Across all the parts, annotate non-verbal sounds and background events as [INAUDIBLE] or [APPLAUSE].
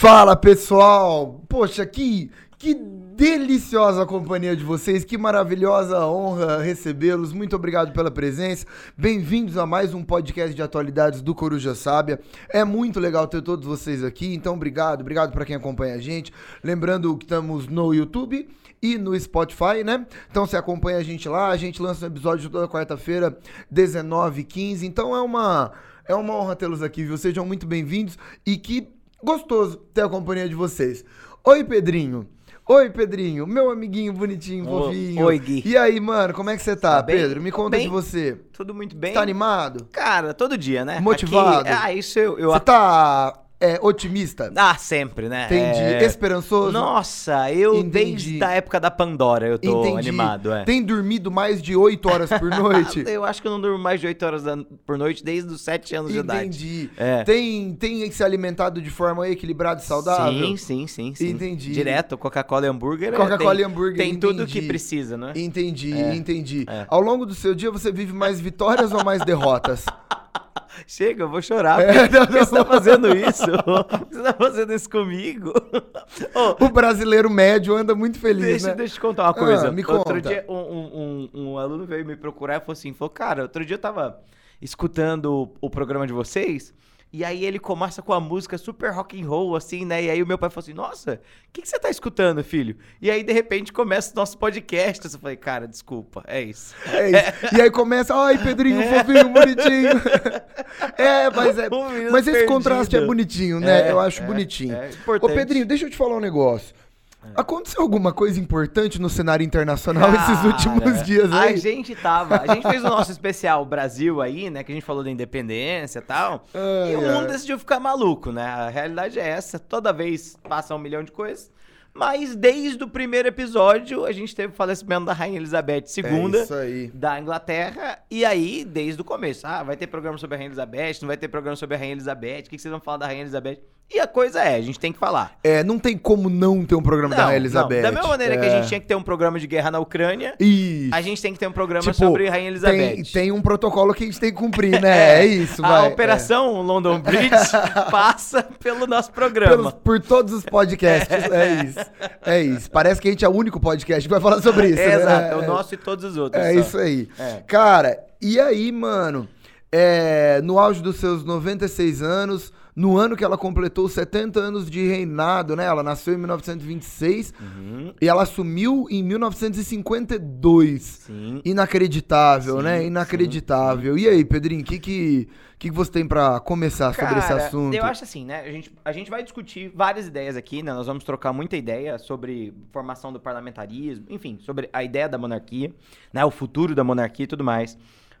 Fala pessoal! Poxa, que, que deliciosa companhia de vocês, que maravilhosa honra recebê-los. Muito obrigado pela presença. Bem-vindos a mais um podcast de atualidades do Coruja Sábia. É muito legal ter todos vocês aqui, então obrigado, obrigado para quem acompanha a gente. Lembrando que estamos no YouTube e no Spotify, né? Então você acompanha a gente lá, a gente lança um episódio toda quarta-feira, 19h15. Então é uma, é uma honra tê-los aqui, viu? Sejam muito bem-vindos e que gostoso ter a companhia de vocês. Oi, Pedrinho. Oi, Pedrinho, meu amiguinho bonitinho, Ô, fofinho. oi, Gui. E aí, mano, como é que você tá, Tá? Pedro? Me conta bem. de você. Tudo muito bem. Tá animado? Cara, todo dia, né? Motivado? Aqui- ah, isso eu. eu Você tá é, otimista? Ah, sempre, né? Entendi. É... Esperançoso? Nossa, eu Entendi. desde a época da Pandora eu tô Entendi. animado, é. Tem dormido mais de 8 horas por [LAUGHS] noite? Eu acho que eu não durmo mais de 8 horas por noite desde os 7 anos de idade. Entendi. É. Tem, tem se alimentado de forma equilibrada e saudável? Sim, sim, sim, sim. Entendi. Direto, Coca-Cola e hambúrguer. é, Coca-Cola e hambúrguer, Tem tudo entendi. que precisa, né? Entendi, É. entendi. É. Ao longo do seu dia, você vive mais vitórias ou mais derrotas? [LAUGHS] Chega, eu vou chorar. É, não, [LAUGHS] que você não. tá fazendo isso? [LAUGHS] Você tá fazendo isso comigo? Ô, [LAUGHS] O brasileiro médio anda muito feliz, Deixa, né? deixa eu te contar uma coisa. Ah, me Outro conta. dia, um, um- um- um aluno veio me procurar e falou assim: falou, cara, outro dia eu tava escutando o, o programa de vocês. E aí ele começa com a música super rock and roll, assim, né? E aí o meu pai falou assim, nossa, o que, que você tá escutando, filho? E aí, de repente, começa o nosso podcast. Eu falei, cara, desculpa, é isso. É isso. E aí começa, ai, Pedrinho, fofinho, bonitinho. [LAUGHS] É, mas é. Mas esse perdido. contraste é bonitinho, né? É, Eu acho é, bonitinho. é Ô, importante. Pedrinho, deixa eu te falar um negócio. Aconteceu alguma coisa importante no cenário internacional esses últimos Cara, dias aí? A gente tava. A gente fez o nosso especial Brasil aí, né? Que a gente falou da independência e tal. Ai, e o mundo ai. decidiu ficar maluco, né? A realidade é essa. Toda vez passa um milhão de coisas. Mas desde o primeiro episódio, a gente teve o falecimento da Rainha Elizabeth II. É isso aí. Da Inglaterra, e aí, desde o começo, ah, vai ter programa sobre a Rainha Elizabeth, não vai ter programa sobre a Rainha Elizabeth, o que, que vocês vão falar da Rainha Elizabeth? E a coisa é, a gente tem que falar. É, não tem como não ter um programa da Não, Rainha Elizabeth. não. Da mesma maneira que a É. gente tinha que ter um programa de guerra na Ucrânia, Isso. a gente tem que ter um programa Tipo, sobre a Rainha Elizabeth. Tem, tem um protocolo que a gente tem que cumprir, né? [LAUGHS] É, isso, a vai. Operação London Bridge [LAUGHS] passa pelo nosso É. programa. Pelos- por todos os podcasts. É isso. É isso. Parece que a gente é o único podcast que vai falar sobre isso. É, né? exato, é o nosso e todos os outros. É só. isso aí. É. Cara, e aí, mano? É, no auge dos seus 96 anos, no ano que ela completou 70 anos de reinado, né? Ela nasceu em 1926 Uhum, e ela assumiu em 1952. sim. Inacreditável, Sim, né? sim, Inacreditável. E aí, Pedrinho, o que, que, que que você tem pra começar sobre esse Cara, assunto? Eu acho assim, né? A gente, a gente vai discutir várias ideias aqui, né? Nós vamos trocar muita ideia sobre formação do parlamentarismo, enfim, sobre a ideia da monarquia, né? O futuro da monarquia e tudo mais.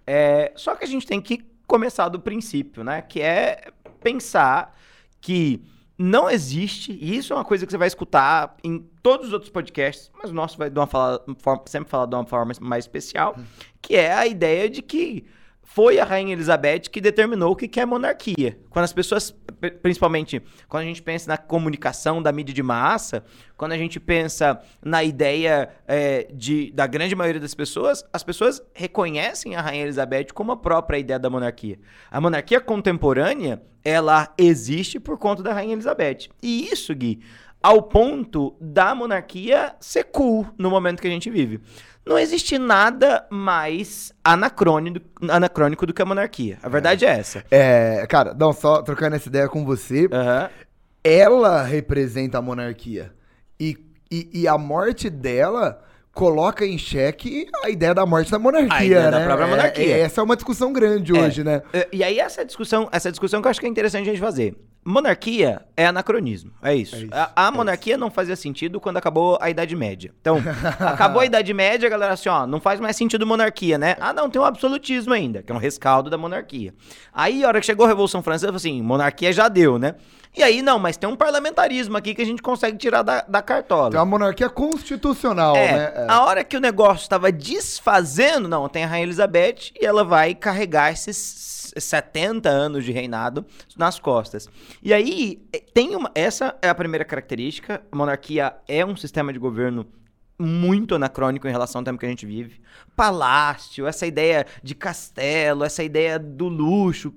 É, só que a gente tem que começar do princípio, né? Que é pensar que não existe, e isso é uma coisa que você vai escutar em todos os outros podcasts, mas o nosso vai de uma fala- sempre falar de uma forma mais especial, que é a ideia de que foi a Rainha Elizabeth que determinou o que é monarquia. Quando as pessoas, principalmente quando a gente pensa na comunicação da mídia de massa, quando a gente pensa na ideia é, de, da grande maioria das pessoas, as pessoas reconhecem a Rainha Elizabeth como a própria ideia da monarquia. A monarquia contemporânea, ela existe por conta da Rainha Elizabeth. E isso, Gui, ao ponto da monarquia ser cool no momento que a gente vive. Não existe nada mais anacrônico, anacrônico do que a monarquia. A verdade é, essa. É, cara, não, só trocando essa ideia com você, Aham. ela representa a monarquia. E, e, e a morte dela coloca em xeque a ideia da morte da monarquia, A ideia né? da própria É, monarquia. é, essa é uma discussão grande É. hoje, né? É, E aí essa discussão, essa discussão que eu acho que é interessante a gente fazer. Monarquia é anacronismo, é isso. É isso, a a é monarquia não fazia sentido quando acabou a Idade Média. Então, [LAUGHS] acabou a Idade Média, a galera assim, ó, não faz mais sentido monarquia, né? Ah, não, tem um absolutismo ainda, que é um rescaldo da monarquia. Aí, a hora que chegou a Revolução Francesa, assim, monarquia já deu, né? E aí, não, mas tem um parlamentarismo aqui que a gente consegue tirar da, da cartola. Tem uma monarquia constitucional, É, né? É. a hora que o negócio estava desfazendo, não, tem a Rainha Elizabeth e ela vai carregar esses 70 anos de reinado nas costas. E aí, eh, tem uma. Essa é a primeira característica. A monarquia é um sistema de governo muito anacrônico em relação ao tempo que a gente vive. Palácio, essa ideia de castelo, essa ideia do luxo,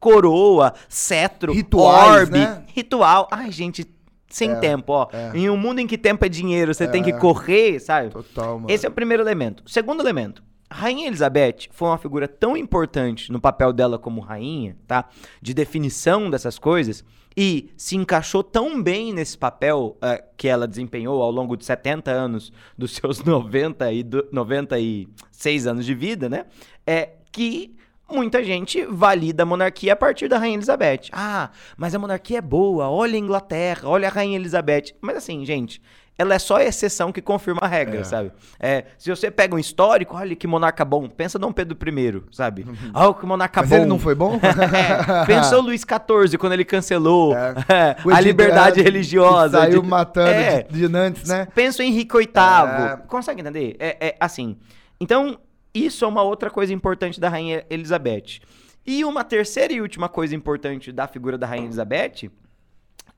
coroa, cetro, Rituais, orbe, né? ritual. Ai, gente, sem É, tempo, ó. é. Em um mundo em que tempo é dinheiro, você tem que É. correr, sabe? Total, mano. Esse é o primeiro elemento. Segundo elemento. Rainha Elizabeth foi uma figura tão importante no papel dela como rainha, tá? De definição dessas coisas e se encaixou tão bem nesse papel eh, que ela desempenhou ao longo de 70 anos dos [LAUGHS] seus 90 e do- 96 anos de vida, né? É que muita gente valida a monarquia a partir da Rainha Elizabeth. Ah, mas a monarquia é boa, olha a Inglaterra, olha a Rainha Elizabeth. Mas assim, gente, ela é só a exceção que confirma a regra, É. sabe? É, se você pega um histórico, olha que monarca bom, pensa Dom Pedro I, sabe? Ah, que monarca Mas bom. ele não foi bom? [LAUGHS] É, pensou Luís XIV quando ele cancelou É. [LAUGHS] a liberdade religiosa. Saiu de- matando É. de, de Nantes, né? Pensa em Henrique VIII. É. Consegue entender? É, é assim. Então, isso é uma outra coisa importante da Rainha Elizabeth. E uma terceira e última coisa importante da figura da Rainha Elizabeth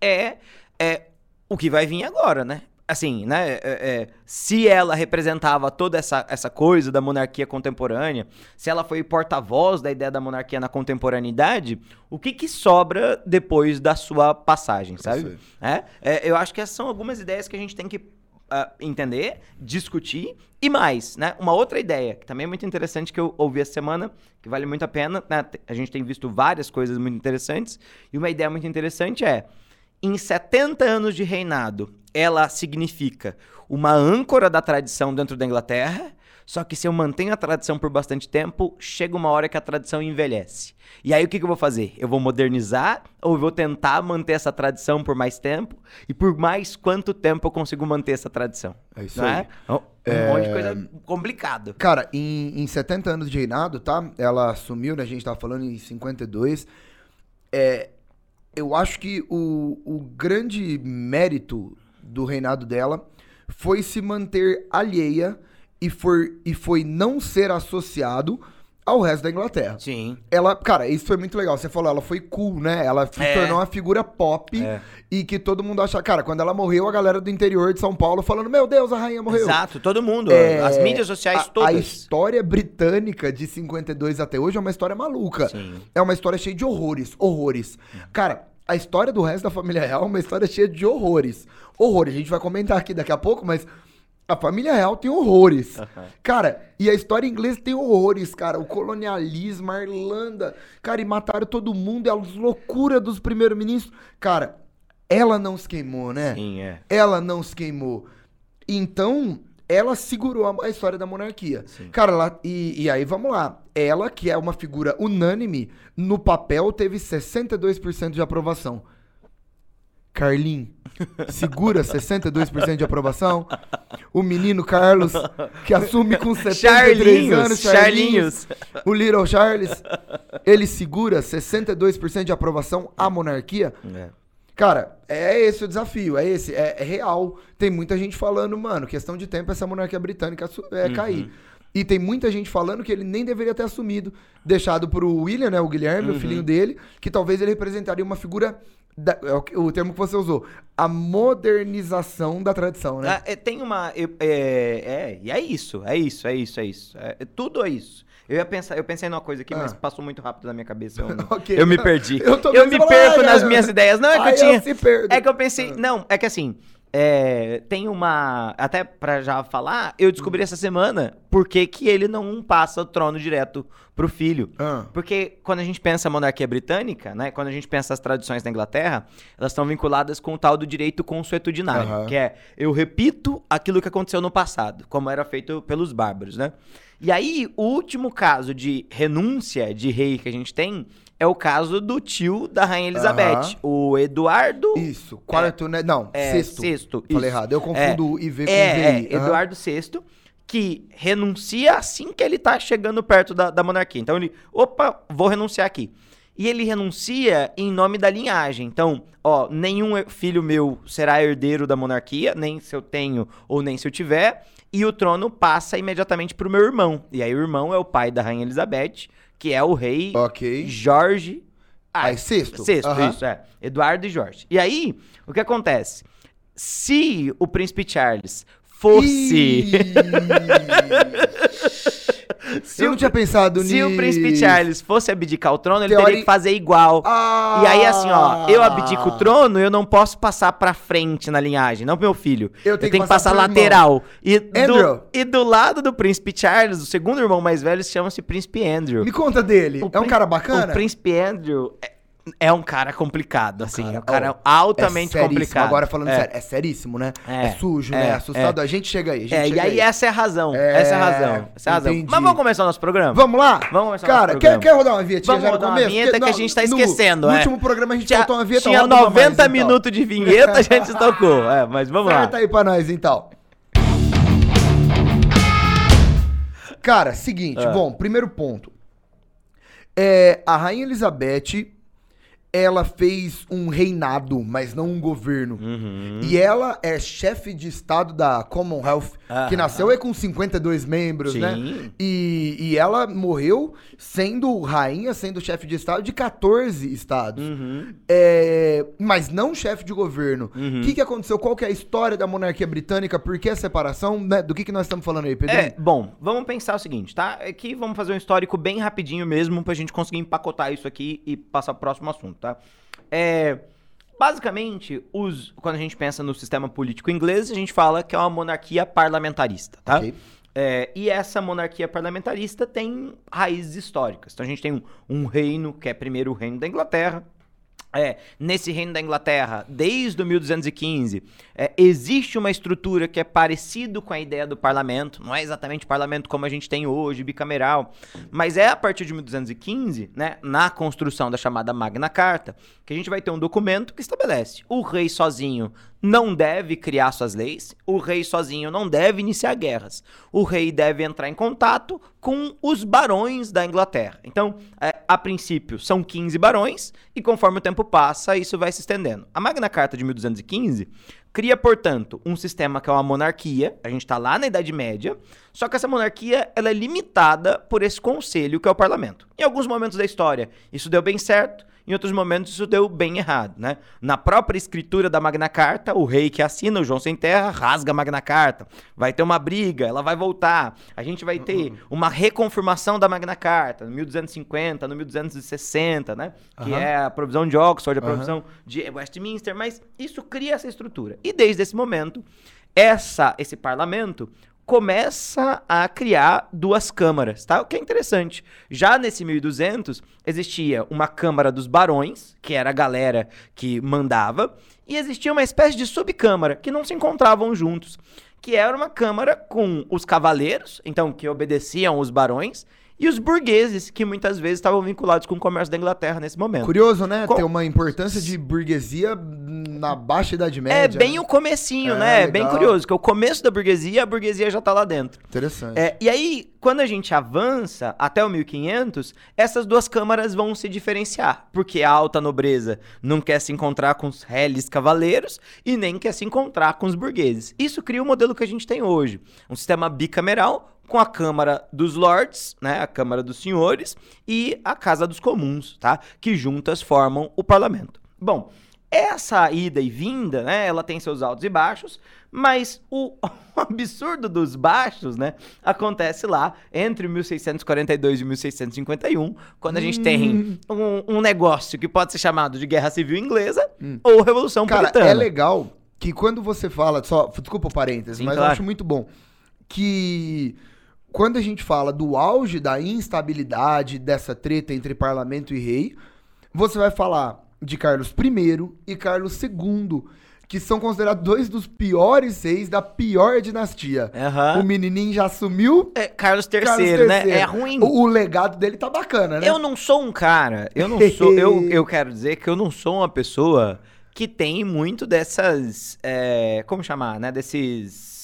é, é o que vai vir agora, né? Assim, né? é- é, se ela representava toda essa, essa coisa da monarquia contemporânea, se ela foi porta-voz da ideia da monarquia na contemporaneidade, o que que sobra depois da sua passagem, sabe? Isso É, é, eu acho que essas são algumas ideias que a gente tem que ah, entender, discutir e mais, né? Uma outra ideia que também é muito interessante que eu ouvi essa semana, que vale muito a pena, né? A gente tem visto várias coisas muito interessantes e uma ideia muito interessante é em 70 anos de reinado, ela significa uma âncora da tradição dentro da Inglaterra, só que se eu mantenho a tradição por bastante tempo, chega uma hora que a tradição envelhece. E aí o que, que eu vou fazer? Eu vou modernizar ou eu vou tentar manter essa tradição por mais tempo? E por mais quanto tempo eu consigo manter essa tradição? É isso Não aí. é? Um um monte de coisa complicado. Cara, em, em 70 anos de reinado, tá? Ela assumiu, né? A gente tava falando em 52. É, eu acho que o, o grande mérito do reinado dela foi se manter alheia e, for, e foi não ser associado ao resto da Inglaterra. Sim. Ela, cara, isso foi muito legal. Você falou, ela foi cool, né? Ela se É. tornou uma figura pop É. e que todo mundo acha. Cara, quando ela morreu, a galera do interior de São Paulo falando: Meu Deus, a rainha morreu. Exato, todo mundo. É, As mídias sociais a, todas. A história britânica de 52 até hoje é uma história maluca. Sim. É uma história cheia de horrores, horrores. Cara, a história do resto da família real é uma história cheia de horrores. Horrores, a gente vai comentar aqui daqui a pouco, mas a família real tem horrores. Cara, e a história inglesa tem horrores, cara. O colonialismo, a Irlanda. Cara, e mataram todo mundo, e as loucuras dos primeiros-ministros. Cara, ela não se queimou, né? Sim, é. ela não se queimou. Então, ela segurou a, a história da monarquia. Cara, ela, e, e aí vamos lá. Ela, que é uma figura unânime, no papel teve 62% de aprovação. Carlin, segura 62% de aprovação. O menino Carlos, que assume com 73 Charlinhos, anos, Charlinhos. o Little Charles, ele segura 62% de aprovação à monarquia. É. Cara, é esse o desafio, é esse, é, é real. Tem muita gente falando, mano, questão de tempo essa monarquia britânica é, cair. E tem muita gente falando que ele nem deveria ter assumido, deixado pro William, né, o Guilherme, o filhinho dele, que talvez ele representaria uma figura, da- é o, termo que você usou, a modernização da tradição, né? Ah, é, tem uma. eu- é, é, e é isso, é isso, é isso, é isso. É, é tudo é isso. Eu ia pensar, eu pensei numa coisa aqui, mas Ah. passou muito rápido na minha cabeça. Eu, [LAUGHS] não- Ok. eu me perdi. Eu Eu, me perco "Ai, nas minhas ai". ideias. Não, é que eu tinha. eu se perdo. É que eu pensei. Não, é que assim. É, tem uma. Até pra já falar, eu descobri essa semana por que, que ele não passa o trono direto pro filho. Ah. Porque quando a gente pensa a monarquia britânica, né? Quando a gente pensa as tradições da Inglaterra, elas estão vinculadas com o tal do direito consuetudinário, Aham. que é eu repito aquilo que aconteceu no passado, como era feito pelos bárbaros, né? E aí, o último caso de renúncia de rei que a gente tem é o caso do tio da Rainha Elizabeth, o Eduardo. Isso, quarto, né? Não, É, sexto. sexto, Falei isso. errado, eu confundo o IV com É, VI. é. Eduardo VI, que renuncia assim que ele tá chegando perto da, da monarquia. Então ele, opa, vou renunciar aqui. E ele renuncia em nome da linhagem. Então, ó, nenhum filho meu será herdeiro da monarquia, nem se eu tenho ou nem se eu tiver. E o trono passa imediatamente pro meu irmão. E aí o irmão é o pai da Rainha Elizabeth, que é o rei Ok. Jorge. Ah, é sexto? Sexto, Aham. isso, é. Eduardo e Jorge. E aí, o que acontece? Se o príncipe Charles fosse. [LAUGHS] [LAUGHS] Se eu não tinha pensado nisso. Se o príncipe Charles fosse abdicar o trono, ele Teori- teria que fazer igual. Ah! E aí, assim, ó, eu abdico o trono, eu não posso passar pra frente na linhagem, não pro meu filho. Eu tenho que passar passar lateral. E do, e do lado do príncipe Charles, o segundo irmão mais velho, chama-se príncipe Andrew. Me conta dele. O é um cara bacana? O príncipe Andrew é, é um cara complicado, assim. cara- é um cara oh, altamente é complicado. Agora falando É. sério, é seríssimo, né? É, É, sujo, é, né? É assustado. é. A gente chega aí. A gente É, e chega aí essa é a razão. É, essa é a razão. Essa é a razão. entendi. Mas vamos começar o nosso programa? Vamos lá? Vamos começar Cara, nosso quer, programa. quer rodar uma vinhetinha Vamos no rodar uma vinheta Porque que a no- gente tá no- esquecendo, No é. último programa a gente Tinha, faltou uma vinheta. tinha roda uma 90 mais, então. minutos de vinheta, a gente tocou. É, mas vamos lá. Acerta aí pra nós, então. Cara, seguinte, Ah. bom, primeiro ponto. É, a Rainha Elizabeth, ela fez um reinado, mas não um governo. Uhum. E ela é chefe de estado da Commonwealth, que Aham. nasceu aí com 52 membros, né? Sim. E, e ela morreu sendo rainha, sendo chefe de estado de 14 estados. Uhum. É, mas não chefe de governo. O Uhum. que, que aconteceu? Qual que é a história da monarquia britânica? Por que a separação? né? Do que, que nós estamos falando aí, Pedro? É, bom, vamos pensar o seguinte, tá? Aqui vamos fazer um histórico bem rapidinho mesmo pra gente conseguir empacotar isso aqui e passar pro próximo assunto, tá? É, basicamente, os, quando a gente pensa no sistema político inglês, a gente fala que é uma monarquia parlamentarista, tá? Ok. É, e essa monarquia parlamentarista tem raízes históricas. Então a gente tem um, um reino, que é primeiro o reino da Inglaterra, é, nesse reino da Inglaterra, desde o 1215, é, existe uma estrutura que é parecido com a ideia do parlamento. Não é exatamente parlamento como a gente tem hoje, bicameral. Mas é a partir de 1215, né, na construção da chamada Magna Carta, que a gente vai ter um documento que estabelece o rei sozinho não deve criar suas leis, o rei sozinho não deve iniciar guerras. O rei deve entrar em contato com os barões da Inglaterra. Então, é, a princípio, são 15 barões, e conforme o tempo passa, isso vai se estendendo. A Magna Carta de 1215 cria, portanto, um sistema que é uma monarquia, a gente está lá na Idade Média, só que essa monarquia ela é limitada por esse conselho que é o parlamento. Em alguns momentos da história, isso deu bem certo, em outros momentos isso deu bem errado, né? Na própria escritura da Magna Carta, o rei que assina, o João Sem Terra, rasga a Magna Carta. Vai ter uma briga, ela vai voltar. A gente vai ter uma reconfirmação da Magna Carta, no 1250, no 1260, né? Que é a provisão de Oxford, a provisão de Westminster, mas isso cria essa estrutura. E desde esse momento, essa, esse parlamento começa a criar duas câmaras, tá? O que é interessante. Já nesse 1200 existia uma câmara dos barões, que era a galera que mandava, e existia uma espécie de subcâmara que não se encontravam juntos, que era uma câmara com os cavaleiros, então que obedeciam os barões, e os burgueses, que muitas vezes estavam vinculados com o comércio da Inglaterra nesse momento. Curioso, né? Com- Ter uma importância de burguesia na baixa Idade É Média. bem né? o comecinho, É, né? É bem legal. curioso, que é o começo da burguesia, a burguesia já tá lá dentro. Interessante. É, e aí, quando a gente avança até o 1500, essas duas câmaras vão se diferenciar, porque a alta nobreza não quer se encontrar com os reles cavaleiros e nem quer se encontrar com os burgueses. Isso cria o modelo que a gente tem hoje, um sistema bicameral com a Câmara dos Lords, né, a Câmara dos Senhores e a Casa dos Comuns, tá? Que juntas formam o parlamento. Bom, essa ida e vinda, né, ela tem seus altos e baixos, mas o, [LAUGHS] o absurdo dos baixos, né, acontece lá entre 1642 e 1651, quando a gente tem um, um negócio que pode ser chamado de Guerra Civil Inglesa ou Revolução Cara, Puritana. é legal que quando você fala, só, desculpa o parênteses, Sim, mas eu claro. acho muito bom que quando a gente fala do auge da instabilidade dessa treta entre parlamento e rei, você vai falar de Carlos I e Carlos II, que são considerados dois dos piores reis da pior dinastia. Aham. O menininho já assumiu. É, Carlos III, Carlos né? III. É ruim. O, o legado dele tá bacana, né? Eu não sou um cara, eu não sou, eu, [LAUGHS] eu quero dizer que eu não sou uma pessoa que tem muito dessas, é, como chamar, né, desses...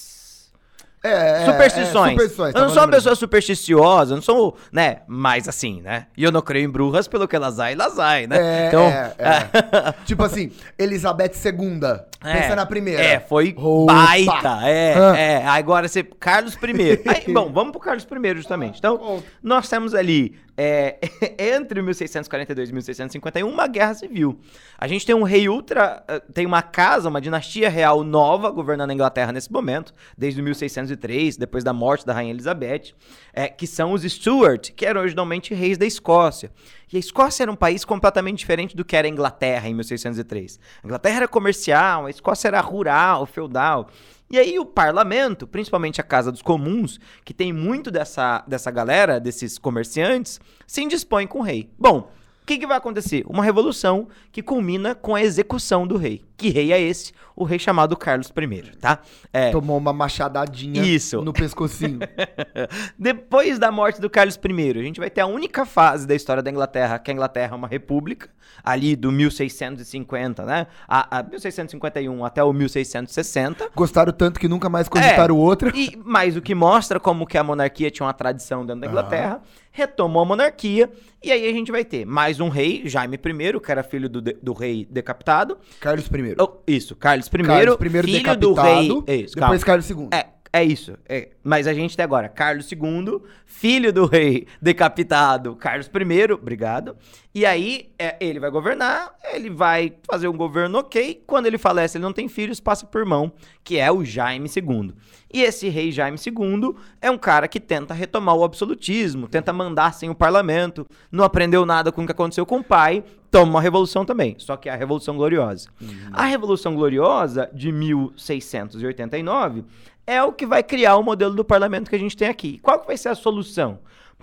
É, é, superstições. é, superstições, eu não tá sou uma pessoa supersticiosa, eu não sou, né, mais assim, né? E eu não creio em bruxas pelo que elas ai, elas ai, né? É, é, é. [LAUGHS] tipo assim, Elizabeth II. Pensa na primeira. É, foi Opa! baita. É, Ah. é. Agora você. Carlos I. [LAUGHS] Aí, bom, vamos pro Carlos I, justamente. Então, nós temos ali, é, [LAUGHS] entre 1642 e 1651, uma guerra civil. A gente tem um rei ultra. eh, Tem uma casa, uma dinastia real nova governando a Inglaterra nesse momento, desde 1610. 1603, depois da morte da Rainha Elizabeth, é, que são os Stuart, que eram originalmente reis da Escócia. E a Escócia era um país completamente diferente do que era a Inglaterra em 1603. A Inglaterra era comercial, a Escócia era rural, feudal. E aí o parlamento, principalmente a Casa dos Comuns, que tem muito dessa, dessa galera, desses comerciantes, se indispõe com o rei. Bom, o que, que, vai acontecer? Uma revolução que culmina com a execução do rei. Que rei é esse? O rei chamado Carlos I, tá? É... Tomou uma machadadinha Isso. no pescocinho. [LAUGHS] Depois da morte do Carlos I, a gente vai ter a única fase da história da Inglaterra, que a Inglaterra é uma república, ali do 1650, né? A, a 1651 até o 1660. Gostaram tanto que nunca mais cogitaram é, outra. E, mas o que mostra como que a monarquia tinha uma tradição dentro da Inglaterra. Retomou a monarquia, e aí a gente vai ter mais um rei, Jaime I, que era filho do, do rei decapitado. Carlos I. Oh, isso, Carlos I, Carlos I filho decapitado, do rei. Isso, depois calma. Carlos II. É, é isso. É. Mas a gente tem agora Carlos II, filho do rei decapitado Carlos I, obrigado. E aí é, ele vai governar, ele vai fazer um governo ok. Quando ele falece, ele não tem filhos, passa por irmão, que é o Jaime II. E esse rei Jaime II é um cara que tenta retomar o absolutismo, tenta mandar sem o parlamento, não aprendeu nada com o que aconteceu com o pai, toma uma revolução também, só que é a Revolução Gloriosa. Uhum. A Revolução Gloriosa de 1689 é o que vai criar o modelo do parlamento que a gente tem aqui. Qual que vai ser a solução?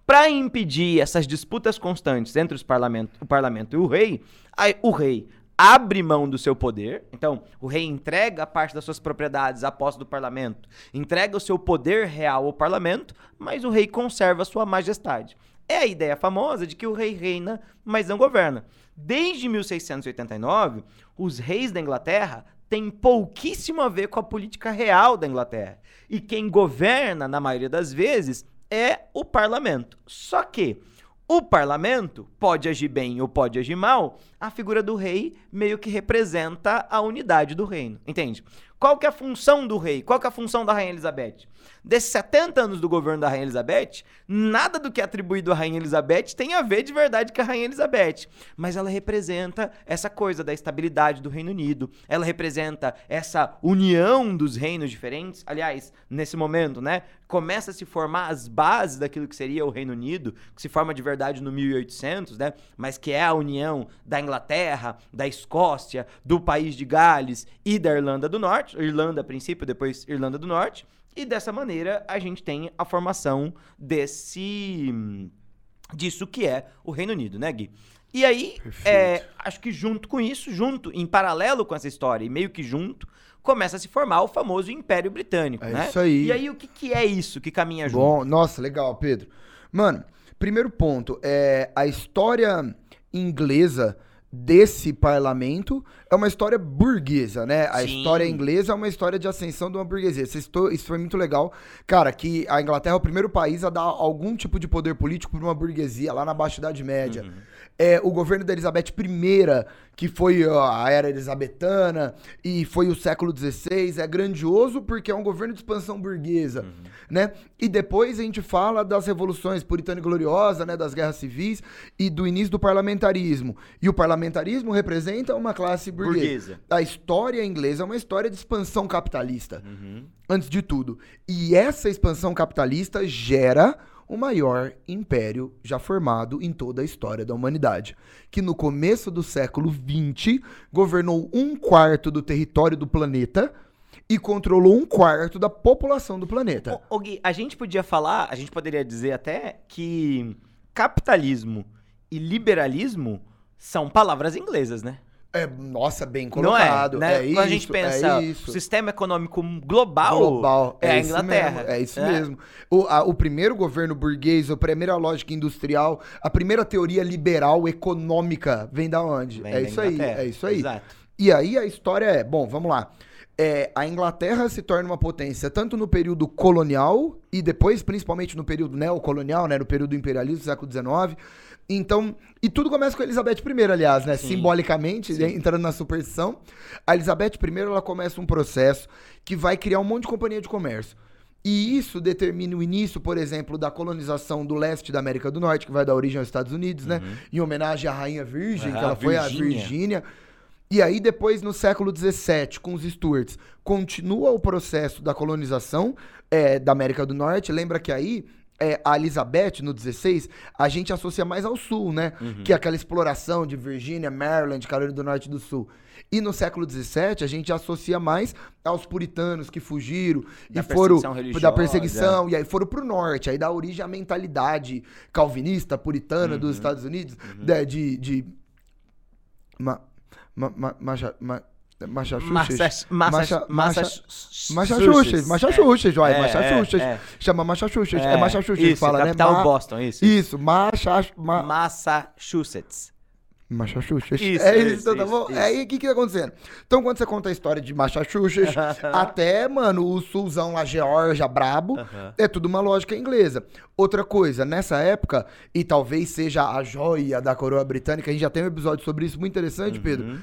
Para impedir essas disputas constantes entre os parlamento, o parlamento e o rei, o rei abre mão do seu poder. Então, o rei entrega parte das suas propriedades à posse do parlamento, entrega o seu poder real ao parlamento, mas o rei conserva sua majestade. É a ideia famosa de que o rei reina, mas não governa. Desde 1689, os reis da Inglaterra tem pouquíssimo a ver com a política real da Inglaterra. E quem governa, na maioria das vezes, é o parlamento. Só que o parlamento pode agir bem ou pode agir mal, a figura do rei meio que representa a unidade do reino, entende? Qual que é a função do rei? Qual que é a função da Rainha Elizabeth? Desses 70 anos do governo da Rainha Elizabeth, nada do que é atribuído à Rainha Elizabeth tem a ver de verdade com a Rainha Elizabeth. Mas ela representa essa coisa da estabilidade do Reino Unido. Ela representa essa união dos reinos diferentes. Aliás, nesse momento, né? Começa a se formar as bases daquilo que seria o Reino Unido, que se forma de verdade no 1800, né? Mas que é a união da Inglaterra, da Escócia, do país de Gales e da Irlanda do Norte. Irlanda a princípio, depois Irlanda do Norte. E dessa maneira a gente tem a formação desse disso que é o Reino Unido, né, Gui? E aí, é, acho que junto com isso, junto, em paralelo com essa história, e meio que junto, começa a se formar o famoso Império Britânico, é né? Isso aí. E aí, o que, que é isso que caminha junto? Bom, nossa, legal, Pedro. Mano, primeiro ponto, é a história inglesa desse parlamento é uma história burguesa, né? A Sim. história inglesa é uma história de ascensão de uma burguesia. Isso foi muito legal. Cara, que a Inglaterra é o primeiro país a dar algum tipo de poder político para uma burguesia, lá na Baixa Idade Média. Uhum. É, o governo da Elizabeth I, que foi a era elizabetana e foi o século XVI, é grandioso porque é um governo de expansão burguesa, uhum. né? E depois a gente fala das revoluções puritana e gloriosa, né? Das guerras civis e do início do parlamentarismo. E o parlamentarismo representa uma classe burguesa. burguesa. A história inglesa é uma história de expansão capitalista, uhum. antes de tudo. E essa expansão capitalista gera o maior império já formado em toda a história da humanidade, que no começo do século XX governou um quarto do território do planeta e controlou um quarto da população do planeta. Ô, ô Gui, a gente podia falar, a gente poderia dizer até que capitalismo e liberalismo são palavras inglesas, né? É, nossa, bem colocado. Não é, né? é Quando a gente pensa é o sistema econômico global, global é, é a Inglaterra. Mesmo, é isso é. mesmo. O, a, o primeiro governo burguês, a primeira lógica industrial, a primeira teoria liberal econômica vem da onde? Vem é da isso aí, é isso aí. Exato. E aí a história é, bom, vamos lá. É, a Inglaterra se torna uma potência tanto no período colonial e depois, principalmente no período neocolonial, né, no período do imperialismo do século XIX então, e tudo começa com a Elizabeth I, aliás, né? Sim. Simbolicamente, Sim. entrando na superstição. A Elizabeth I, ela começa um processo que vai criar um monte de companhia de comércio. E isso determina o início, por exemplo, da colonização do leste da América do Norte, que vai dar origem aos Estados Unidos, né? uhum. né? Em homenagem à Rainha Virgem, que ela foi a Virgínia. E aí, depois, no século XVII, com os Stuarts, continua o processo da colonização é, da América do Norte. Lembra que aí é, a Elizabeth, no 16, a gente associa mais ao sul, né? Que é aquela exploração de Virgínia, Maryland, Carolina do Norte e do Sul. E no século 17, a gente associa mais aos puritanos que fugiram Da e foram da perseguição, e aí foram pro norte. Aí dá origem à mentalidade calvinista, puritana Uhum. dos Estados Unidos, de. de, de ma, ma, ma, Massachusetts. Massa- Macha- Massa- Massachusetts, Massachusetts, vai, É, Massachusetts. é, é. Chama Massachusetts, é, Massachusetts isso, que fala, né? Ma- Boston, isso. Isso, Macha- ma- Massachusetts. Massachusetts. Isso, é isso, isso, tá bom? isso. Aí o que que tá acontecendo? Então quando você conta a história de Massachusetts, [LAUGHS] até, mano, o sulzão lá, Georgia, brabo, Aham. é tudo uma lógica inglesa. Outra coisa, nessa época, e talvez seja a joia da coroa britânica, a gente já tem um episódio sobre isso muito interessante, Uhum. Pedro,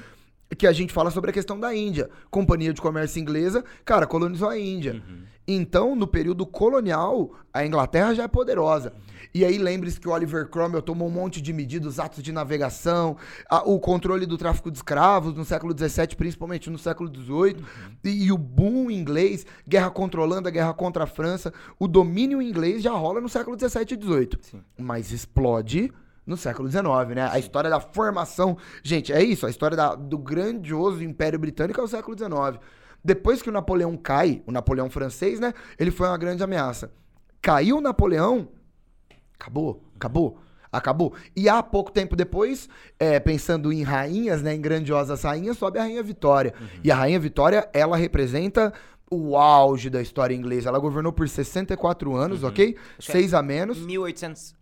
que a gente fala sobre a questão da Índia. Companhia de Comércio Inglesa, cara, colonizou a Índia. Uhum. Então, no período colonial, a Inglaterra já é poderosa. E aí, lembre-se que o Oliver Cromwell tomou um monte de medidas, atos de navegação, a- o controle do tráfico de escravos no século XVII, principalmente no século XVIII, e, e o boom inglês, guerra contra a Holanda, guerra contra a França, o domínio inglês já rola no século XVII e XVIII. Sim. Mas explode no século XIX, né? A história da formação. Gente, é isso, a história da- do grandioso Império Britânico é o século XIX. Depois que o Napoleão cai, o Napoleão francês, né? Ele foi uma grande ameaça. Caiu o Napoleão, acabou, acabou. Acabou. E há pouco tempo depois, é, pensando em rainhas, né, em grandiosas rainhas, sobe a Rainha Vitória. E a Rainha Vitória, ela representa o auge da história inglesa. Ela governou por 64 anos, ok? Acho é Seis a menos.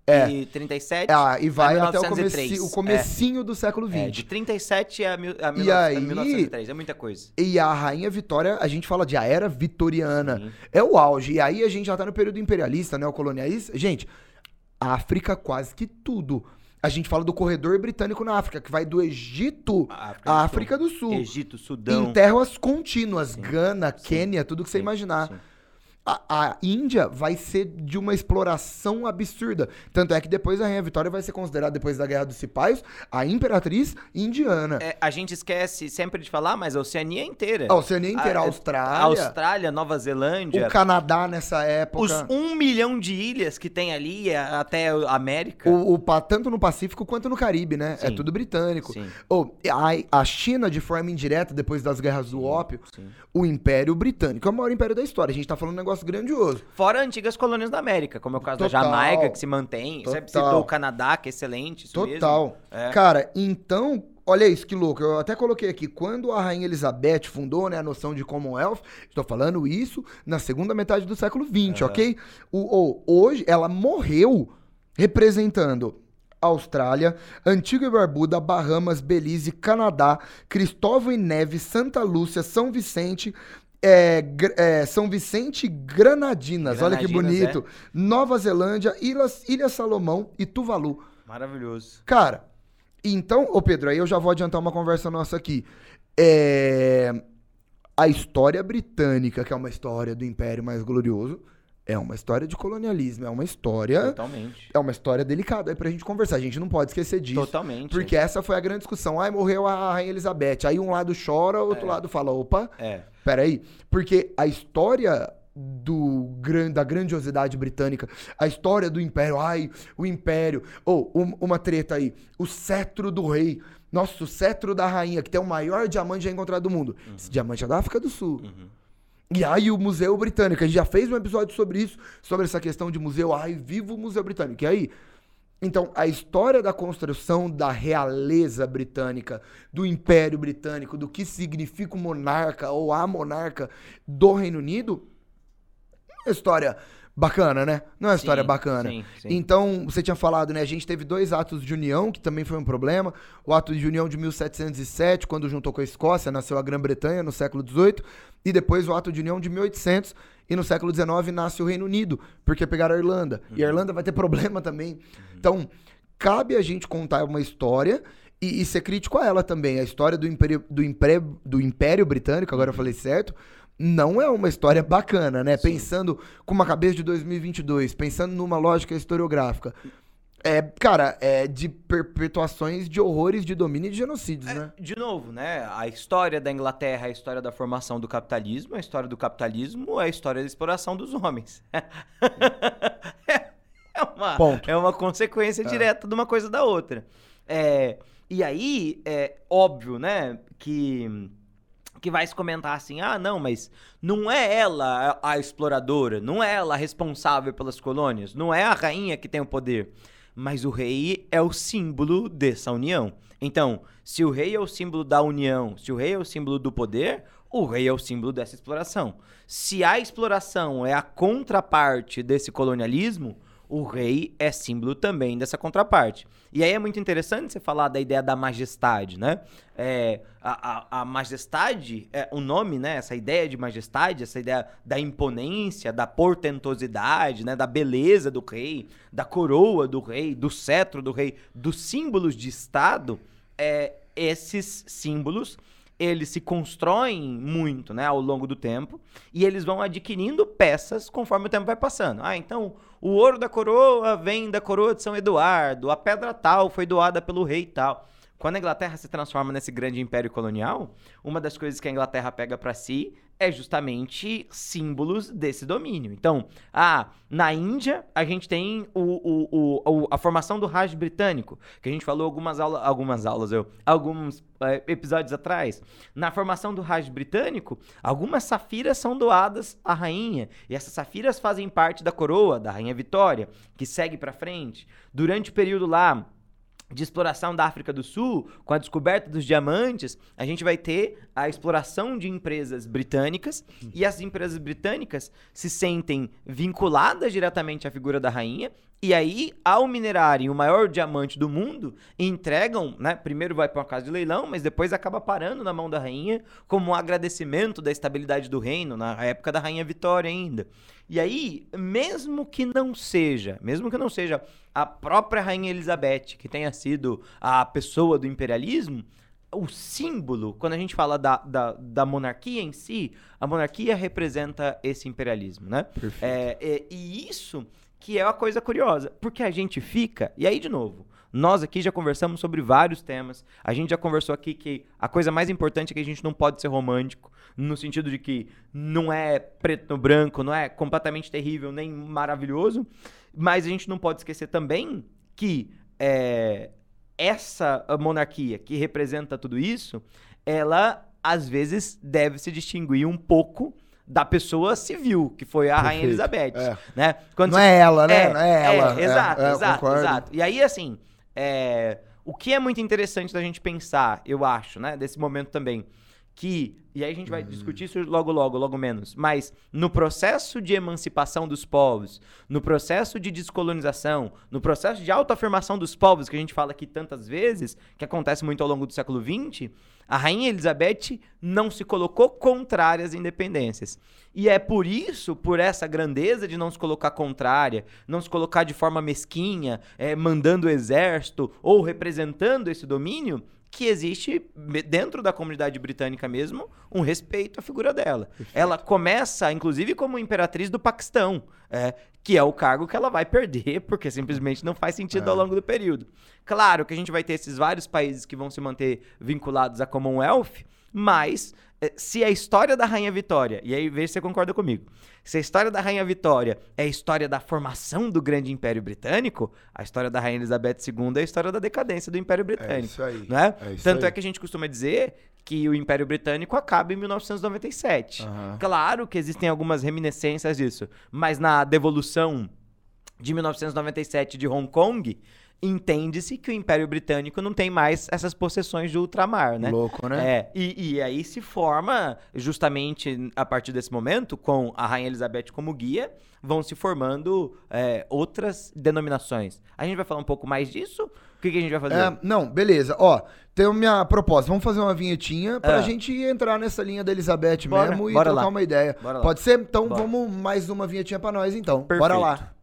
1837 Ah, e vai até o, 1903. comeci, o comecinho do século É, XX. de 37 a, mil, a, E 19- a aí- 1903. É muita coisa. E a Rainha Vitória, a gente fala de a era vitoriana. Sim. É o auge. E aí a gente já tá no período imperialista, neocolonialista. Gente, África quase que tudo. A gente fala do corredor britânico na África, que vai do Egito à África do Sul. Egito, Sudão. Em terras contínuas, Sim. Gana, Sim. Quênia, tudo que você imaginar. sim. A, a Índia vai ser de uma exploração absurda. Tanto é que depois a Rainha Vitória vai ser considerada, depois da Guerra dos Cipaios, a imperatriz indiana. É, a gente esquece sempre de falar, mas a Oceania inteira. A Oceania inteira, a A- Austrália, Austrália, Nova Zelândia. o Canadá nessa época. Os um milhão de ilhas que tem ali a- até a América. O, o tanto no Pacífico quanto no Caribe, né? É Sim. tudo britânico. Sim. Ou, a, a China, de forma indireta, depois das guerras do ópio, sim. o Império Britânico é o maior império da história. A gente tá falando um negócio grandioso. Fora antigas colônias da América, como é o caso Total. da Jamaica, que se mantém. Você Total. citou o Canadá, que é excelente. Total. É. Cara, então, olha isso que louco. Eu até coloquei aqui, quando a Rainha Elizabeth fundou né, a noção de Commonwealth, estou falando isso na segunda metade do século XX, ok? O, o- hoje, ela morreu representando Austrália, Antigua e Barbuda, Bahamas, Belize, Canadá, Cristóvão e Neves, Santa Lúcia, São Vicente, é, é, São Vicente e Granadinas, olha que Granadinas, bonito. Nova Zelândia, Ilhas, Ilha Salomão e Tuvalu. Maravilhoso. Cara, então, ô Pedro, aí eu já vou adiantar uma conversa nossa aqui. É, A história britânica, que é uma história do Império mais glorioso, é uma história de colonialismo, é uma história. Totalmente. É uma história delicada aí pra gente conversar. A gente não pode esquecer disso. Totalmente. Porque essa foi a grande discussão. Ai, morreu a Rainha Elizabeth. Aí um lado chora, o outro É. lado fala: opa, É. Peraí, porque a história do gran- da grandiosidade britânica, a história do império, ai, o império, ou um- uma treta aí, o cetro do rei, nossa, o cetro da rainha, que tem o maior diamante já encontrado do mundo. Esse diamante é da África do Sul. Uhum. E aí o Museu Britânico, a gente já fez um episódio sobre isso, sobre essa questão de museu, ai, viva o Museu Britânico. E aí, então, a história da construção da realeza britânica, do Império Britânico, do que significa o monarca ou a monarca do Reino Unido, é uma história bacana, né? Não é uma história Sim, bacana. sim, sim. Então, você tinha falado, né? A gente teve dois atos de união, que também foi um problema. O ato de união de 1707, quando juntou com a Escócia, nasceu a Grã-Bretanha no século XVIII. E depois o ato de união de 1800. E no século XIX nasce o Reino Unido, porque pegaram a Irlanda. E a Irlanda vai ter problema também. Então, cabe a gente contar uma história e, e ser crítico a ela também. A história do Império, do Império, do Império Britânico, agora eu falei certo, não é uma história bacana, né? Pensando com uma cabeça de 2022, pensando numa lógica historiográfica. É, cara, é de perpetuações de horrores, de domínio e de genocídios, né? De novo, né? A história da Inglaterra é a história da formação do capitalismo, a história do capitalismo é a história da exploração dos homens. [LAUGHS] é, uma, Ponto. é uma consequência direta de uma coisa da outra. É, e aí, é óbvio, né, que que vai se comentar assim: ah, não, mas não é ela a, exploradora, não é ela a responsável pelas colônias, não é a rainha que tem o poder. Mas o rei é o símbolo dessa união. Então, se o rei é o símbolo da união, se o rei é o símbolo do poder, o rei é o símbolo dessa exploração. Se a exploração é a contraparte desse colonialismo, o rei é símbolo também dessa contraparte. E aí é muito interessante você falar da ideia da majestade, né? É, a, a, a, majestade, é, o nome, né? Essa ideia de majestade, essa ideia da imponência, da portentosidade, né? Da beleza do rei, da coroa do rei, do cetro do rei, dos símbolos de Estado, é, esses símbolos eles se constroem muito, né, ao longo do tempo, e eles vão adquirindo peças conforme o tempo vai passando. Ah, então o ouro da coroa vem da coroa de São Eduardo, a pedra tal foi doada pelo rei tal. Quando a Inglaterra se transforma nesse grande império colonial, uma das coisas que a Inglaterra pega para si é justamente símbolos desse domínio. Então, ah, na Índia, a gente tem o, o, o, a formação do Raj britânico, que a gente falou algumas, algumas aulas, eu, alguns é, episódios atrás. Na formação do Raj britânico, algumas safiras são doadas à rainha, e essas safiras fazem parte da coroa da rainha Vitória, que segue para frente. Durante o período lá de exploração da África do Sul, com a descoberta dos diamantes, a gente vai ter a exploração de empresas britânicas. E as empresas britânicas se sentem vinculadas diretamente à figura da rainha e aí, ao minerarem o maior diamante do mundo, entregam, né? Primeiro vai para uma casa de leilão, mas depois acaba parando na mão da rainha como um agradecimento da estabilidade do reino, na época da rainha Vitória ainda. E aí, mesmo que não seja, mesmo que não seja a própria rainha Elizabeth que tenha sido a pessoa do imperialismo, o símbolo, quando a gente fala da, da, da, monarquia em si, a monarquia representa esse imperialismo, né? Perfeito. É, é, e isso que é uma coisa curiosa, porque a gente fica, e aí de novo, nós aqui já conversamos sobre vários temas. A gente já conversou aqui que a coisa mais importante é que a gente não pode ser romântico, no sentido de que não é preto no branco, não é completamente terrível nem maravilhoso, mas a gente não pode esquecer também que é, essa monarquia que representa tudo isso, ela às vezes deve se distinguir um pouco da pessoa civil, que foi a Perfeito. Rainha Elizabeth. É. Né? Quando não você... é ela, né? É, não é ela. É, exato, é, exato, exato. E aí, assim, é, o que é muito interessante da gente pensar, eu acho, né, desse momento também, que, e aí a gente vai uhum. discutir isso logo, logo, logo menos, mas no processo de emancipação dos povos, no processo de descolonização, no processo de autoafirmação dos povos, que a gente fala aqui tantas vezes, que acontece muito ao longo do século XX, a Rainha Elizabeth não se colocou contrária às independências. E é por isso, por essa grandeza de não se colocar contrária, não se colocar de forma mesquinha, é, mandando o exército ou representando esse domínio, que existe dentro da comunidade britânica mesmo um respeito à figura dela. Perfeito. Ela começa, inclusive, como imperatriz do Paquistão, é, que é o cargo que ela vai perder, [LAUGHS] porque simplesmente não faz sentido é. ao longo do período. Claro que a gente vai ter esses vários países que vão se manter vinculados à Commonwealth, mas é, se a história da Rainha Vitória, e aí veja se você concorda comigo, se a história da Rainha Vitória é a história da formação do grande Império Britânico, a história da Rainha Elizabeth II é a história da decadência do Império Britânico. É isso aí. Né? É isso Tanto é aí. é que a gente costuma dizer que o Império Britânico acaba em 1997. Uhum. Claro que existem algumas reminiscências disso, mas na devolução de 1997 de Hong Kong, entende-se que o Império Britânico não tem mais essas possessões de ultramar, né? Louco, né? É, e, e aí se forma, justamente a partir desse momento, com a Rainha Elizabeth como guia, vão se formando é, outras denominações. A gente vai falar um pouco mais disso? O que, que a gente vai fazer? É, não, beleza. Ó, tem a minha proposta. Vamos fazer uma vinhetinha pra é. gente entrar nessa linha da Elizabeth bora, mesmo e trocar lá. uma ideia. Pode ser? Então bora. vamos mais uma vinhetinha pra nós, então. Perfeito. Bora lá.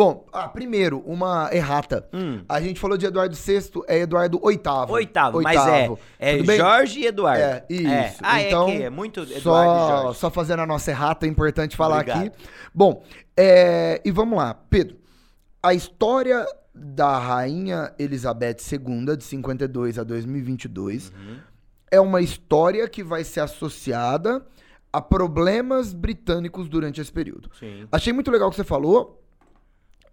Bom, ah, primeiro, uma errata. Hum. A gente falou de Eduardo VI, é Eduardo VIII. Oitavo, mas é, é? Jorge e Eduardo. É, isso. Ah, então, é que é muito Eduardo só, Jorge. só fazendo a nossa errata, é importante falar Obrigado. aqui. Bom, é, e vamos lá. Pedro, a história da Rainha Elizabeth II, de 52 a 2022, Uhum. é uma história que vai ser associada a problemas britânicos durante esse período. Sim. Achei muito legal o que você falou,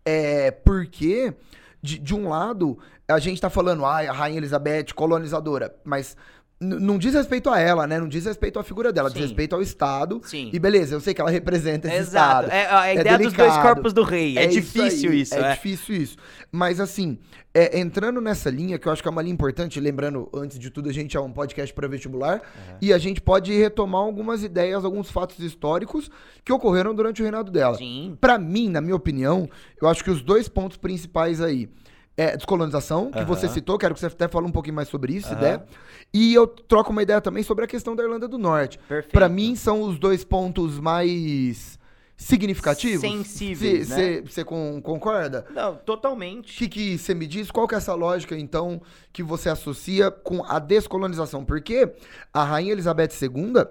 é porque, de, de um lado, a gente tá falando, ah, a Rainha Elizabeth, colonizadora, mas não diz respeito a ela, né? Não diz respeito à figura dela, diz Sim. respeito ao Estado. Sim. E beleza, eu sei que ela representa esse Exato. Estado. É a ideia dos dois corpos do rei. É, difícil aí, isso, É, é. difícil isso. Mas assim, é, entrando nessa linha, que eu acho que é uma linha importante, lembrando, antes de tudo, a gente é um podcast para vestibular, e a gente pode retomar algumas ideias, alguns fatos históricos que ocorreram durante o reinado dela. Sim. Pra mim, na minha opinião, eu acho que os dois pontos principais aí é descolonização, que você citou, quero que você até fale um pouquinho mais sobre isso, se Aham. der. E eu troco uma ideia também sobre a questão da Irlanda do Norte. Perfeito. Pra mim, são os dois pontos mais significativos. Sensíveis, né? Você concorda? Não, O totalmente. que, que você me diz? Qual que é essa lógica, então, que você associa com a descolonização? Porque a Rainha Elizabeth II,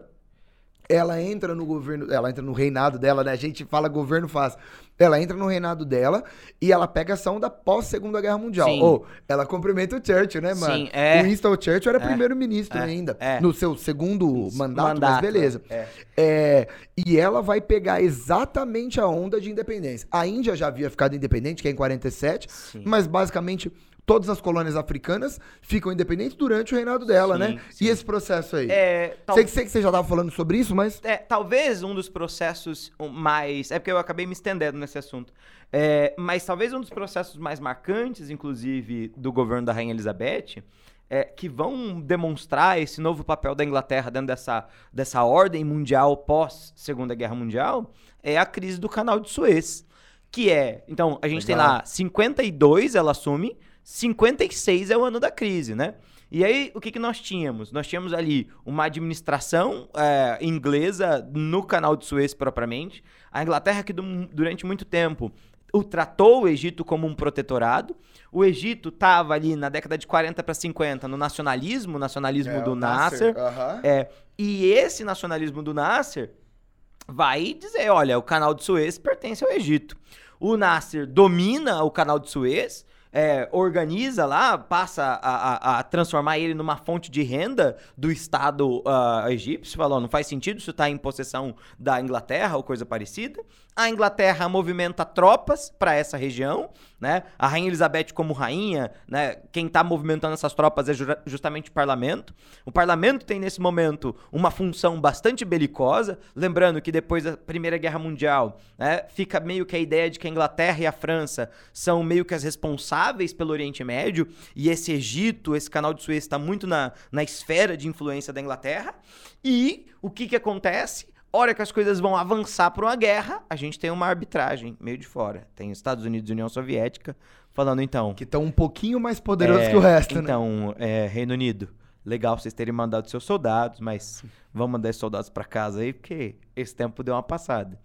ela entra no governo, ela entra no reinado dela, né? A gente fala governo faz. Ela entra no reinado dela e ela pega ação da pós-segunda guerra mundial. Sim. Ou ela cumprimenta o Churchill, né, mano? Sim, é. O Winston Churchill era É. primeiro-ministro É. ainda. É. No seu segundo mandato, mas Mandato, beleza. é. É, e ela vai pegar exatamente a onda de independência. A Índia já havia ficado independente, que é em 47, Sim. mas basicamente todas as colônias africanas ficam independentes durante o reinado dela, Sim, né? sim. E esse processo aí? É, tal- Sei, que, sei que você já tava falando sobre isso, mas. é, talvez um dos processos mais. É porque eu acabei me estendendo nesse assunto. É, mas talvez um dos processos mais marcantes, inclusive, do governo da Rainha Elizabeth, é, que vão demonstrar esse novo papel da Inglaterra dentro dessa, dessa ordem mundial pós-Segunda Guerra Mundial, é a crise do canal de Suez. Que é. Então, a gente tem Legal. lá 52, ela assume, 56 é o ano da crise, né? E aí, o que, que nós tínhamos? Nós tínhamos ali uma administração é, inglesa no canal de Suez propriamente. A Inglaterra, que du- durante muito tempo o tratou o Egito como um protetorado. O Egito estava ali na década de 40 para 50 no nacionalismo, nacionalismo É, do o Nasser. aham. É, e esse nacionalismo do Nasser vai dizer, olha, o canal de Suez pertence ao Egito. O Nasser domina o canal de Suez, é, organiza lá, passa a, a- a transformar ele numa fonte de renda do Estado ah, egípcio, falou, não faz sentido isso estar em possessão da Inglaterra ou coisa parecida. A Inglaterra movimenta tropas para essa região, né? A Rainha Elizabeth como rainha, né? Quem está movimentando essas tropas é justamente o parlamento. O parlamento tem nesse momento uma função bastante belicosa, lembrando que depois da Primeira Guerra Mundial, né, fica meio que a ideia de que a Inglaterra e a França são meio que as responsáveis pelo Oriente Médio, e esse Egito, esse canal de Suez está muito na, na esfera de influência da Inglaterra. E o que que acontece? Hora que as coisas vão avançar para uma guerra, a gente tem uma arbitragem meio de fora. Tem os Estados Unidos e União Soviética falando então. Que estão um pouquinho mais poderosos É, que o resto, né? Então, é, Reino Unido, legal vocês terem mandado seus soldados, mas vamos mandar esses soldados pra casa aí, porque esse tempo deu uma passada.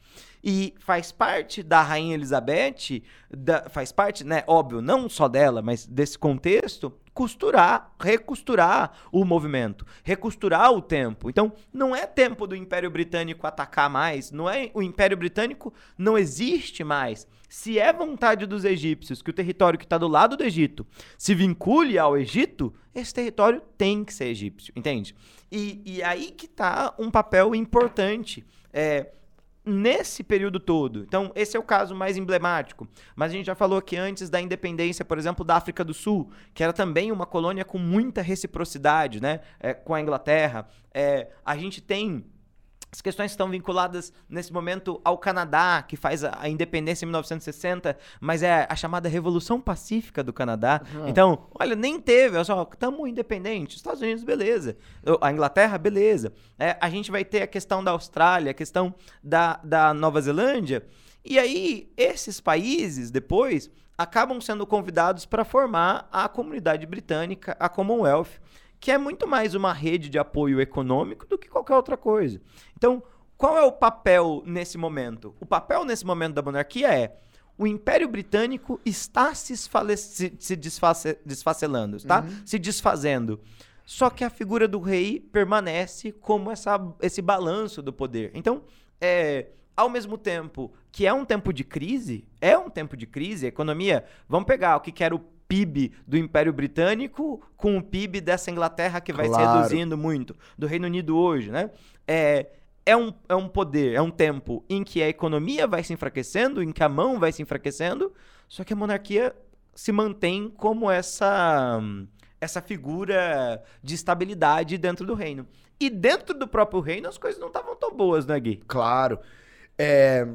E faz parte da Rainha Elizabeth, da- faz parte, né, óbvio, não só dela, mas desse contexto, costurar, recosturar o movimento, recosturar o tempo. Então, não é tempo do Império Britânico atacar mais, não é o Império Britânico não existe mais. Se é vontade dos egípcios que o território que está do lado do Egito se vincule ao Egito, esse território tem que ser egípcio, entende? E, e aí que tá um papel importante. É, nesse período todo. Então, esse é o caso mais emblemático. Mas a gente já falou aqui antes da independência, por exemplo, da África do Sul, que era também uma colônia com muita reciprocidade, né? É, com a Inglaterra. É, a gente tem. As questões estão vinculadas nesse momento ao Canadá, que faz a, a independência em 1960, mas é a chamada Revolução Pacífica do Canadá. Então, olha, nem teve, olha só, estamos independentes. Estados Unidos, beleza. A Inglaterra, beleza. É, a gente vai ter a questão da Austrália, a questão da, da Nova Zelândia. E aí, esses países, depois, acabam sendo convidados para formar a comunidade britânica, a Commonwealth, que é muito mais uma rede de apoio econômico do que qualquer outra coisa. Então, qual é o papel nesse momento? O papel nesse momento da monarquia é o Império Britânico está se, se, se desface- desfacelando, está se desfazendo. Só que a figura do rei permanece como essa, esse balanço do poder. Então, é, ao mesmo tempo que é um tempo de crise, é um tempo de crise, a economia, vamos pegar o que que era o PIB do Império Britânico com o PIB dessa Inglaterra que vai se Claro. reduzindo muito, do Reino Unido hoje, né? É, é, um, é um poder, é um tempo em que a economia vai se enfraquecendo, em que a mão vai se enfraquecendo, só que a monarquia se mantém como essa, essa figura de estabilidade dentro do reino. E dentro do próprio reino as coisas não estavam tão boas, né, Gui? Claro. É,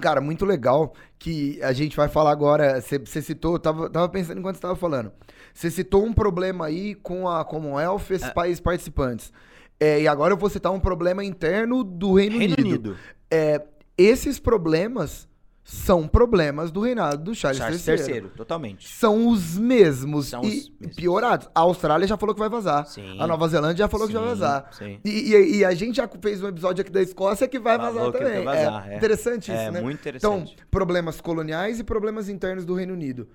Cara, muito legal que a gente vai falar agora. Você citou, eu tava, tava pensando enquanto você tava falando. Você citou um problema aí com a Commonwealth, esses países participantes. É, e agora eu vou citar um problema interno do Reino, Reino Unido. Unido. É, esses problemas são problemas do reinado do Charles, Charles III. III, totalmente. São os mesmos São e os mesmos. piorados. A Austrália já falou que vai vazar. Sim. A Nova Zelândia já falou que vai Sim, vazar. sim. E, e- e a gente já fez um episódio aqui da Escócia que vai Falou vazar que também. vai vazar, é, é. interessante isso, É, né? muito Então, interessante. problemas coloniais e problemas internos do Reino Unido.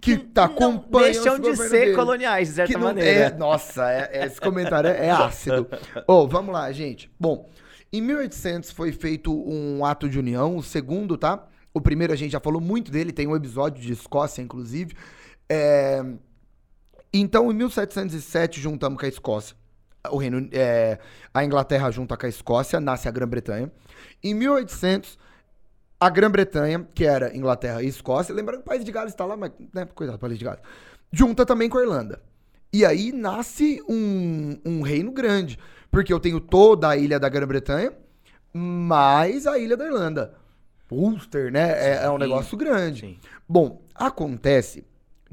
Que Que tá acompanhando deixam de ser dele. coloniais, de certa Que não- maneira. é- nossa, é- é- esse comentário é, é ácido. [LAUGHS] Ô, vamos lá, gente. Bom, em 1800 foi feito um ato de união, o segundo, tá? O primeiro a gente já falou muito dele, tem um episódio de Escócia, inclusive. É, Então, em 1707, juntamos com a Escócia. O Reino, é, a Inglaterra junta com a Escócia, nasce a Grã-Bretanha. Em 1800, a Grã-Bretanha, que era Inglaterra e Escócia, lembrando que o País de Gales está lá, mas, né, do País de Gales, junta também com a Irlanda. E aí nasce um, um reino grande, porque eu tenho toda a ilha da Grã-Bretanha, mais a ilha da Irlanda. Ulster, né? É, é um Sim, negócio grande. sim. Bom, acontece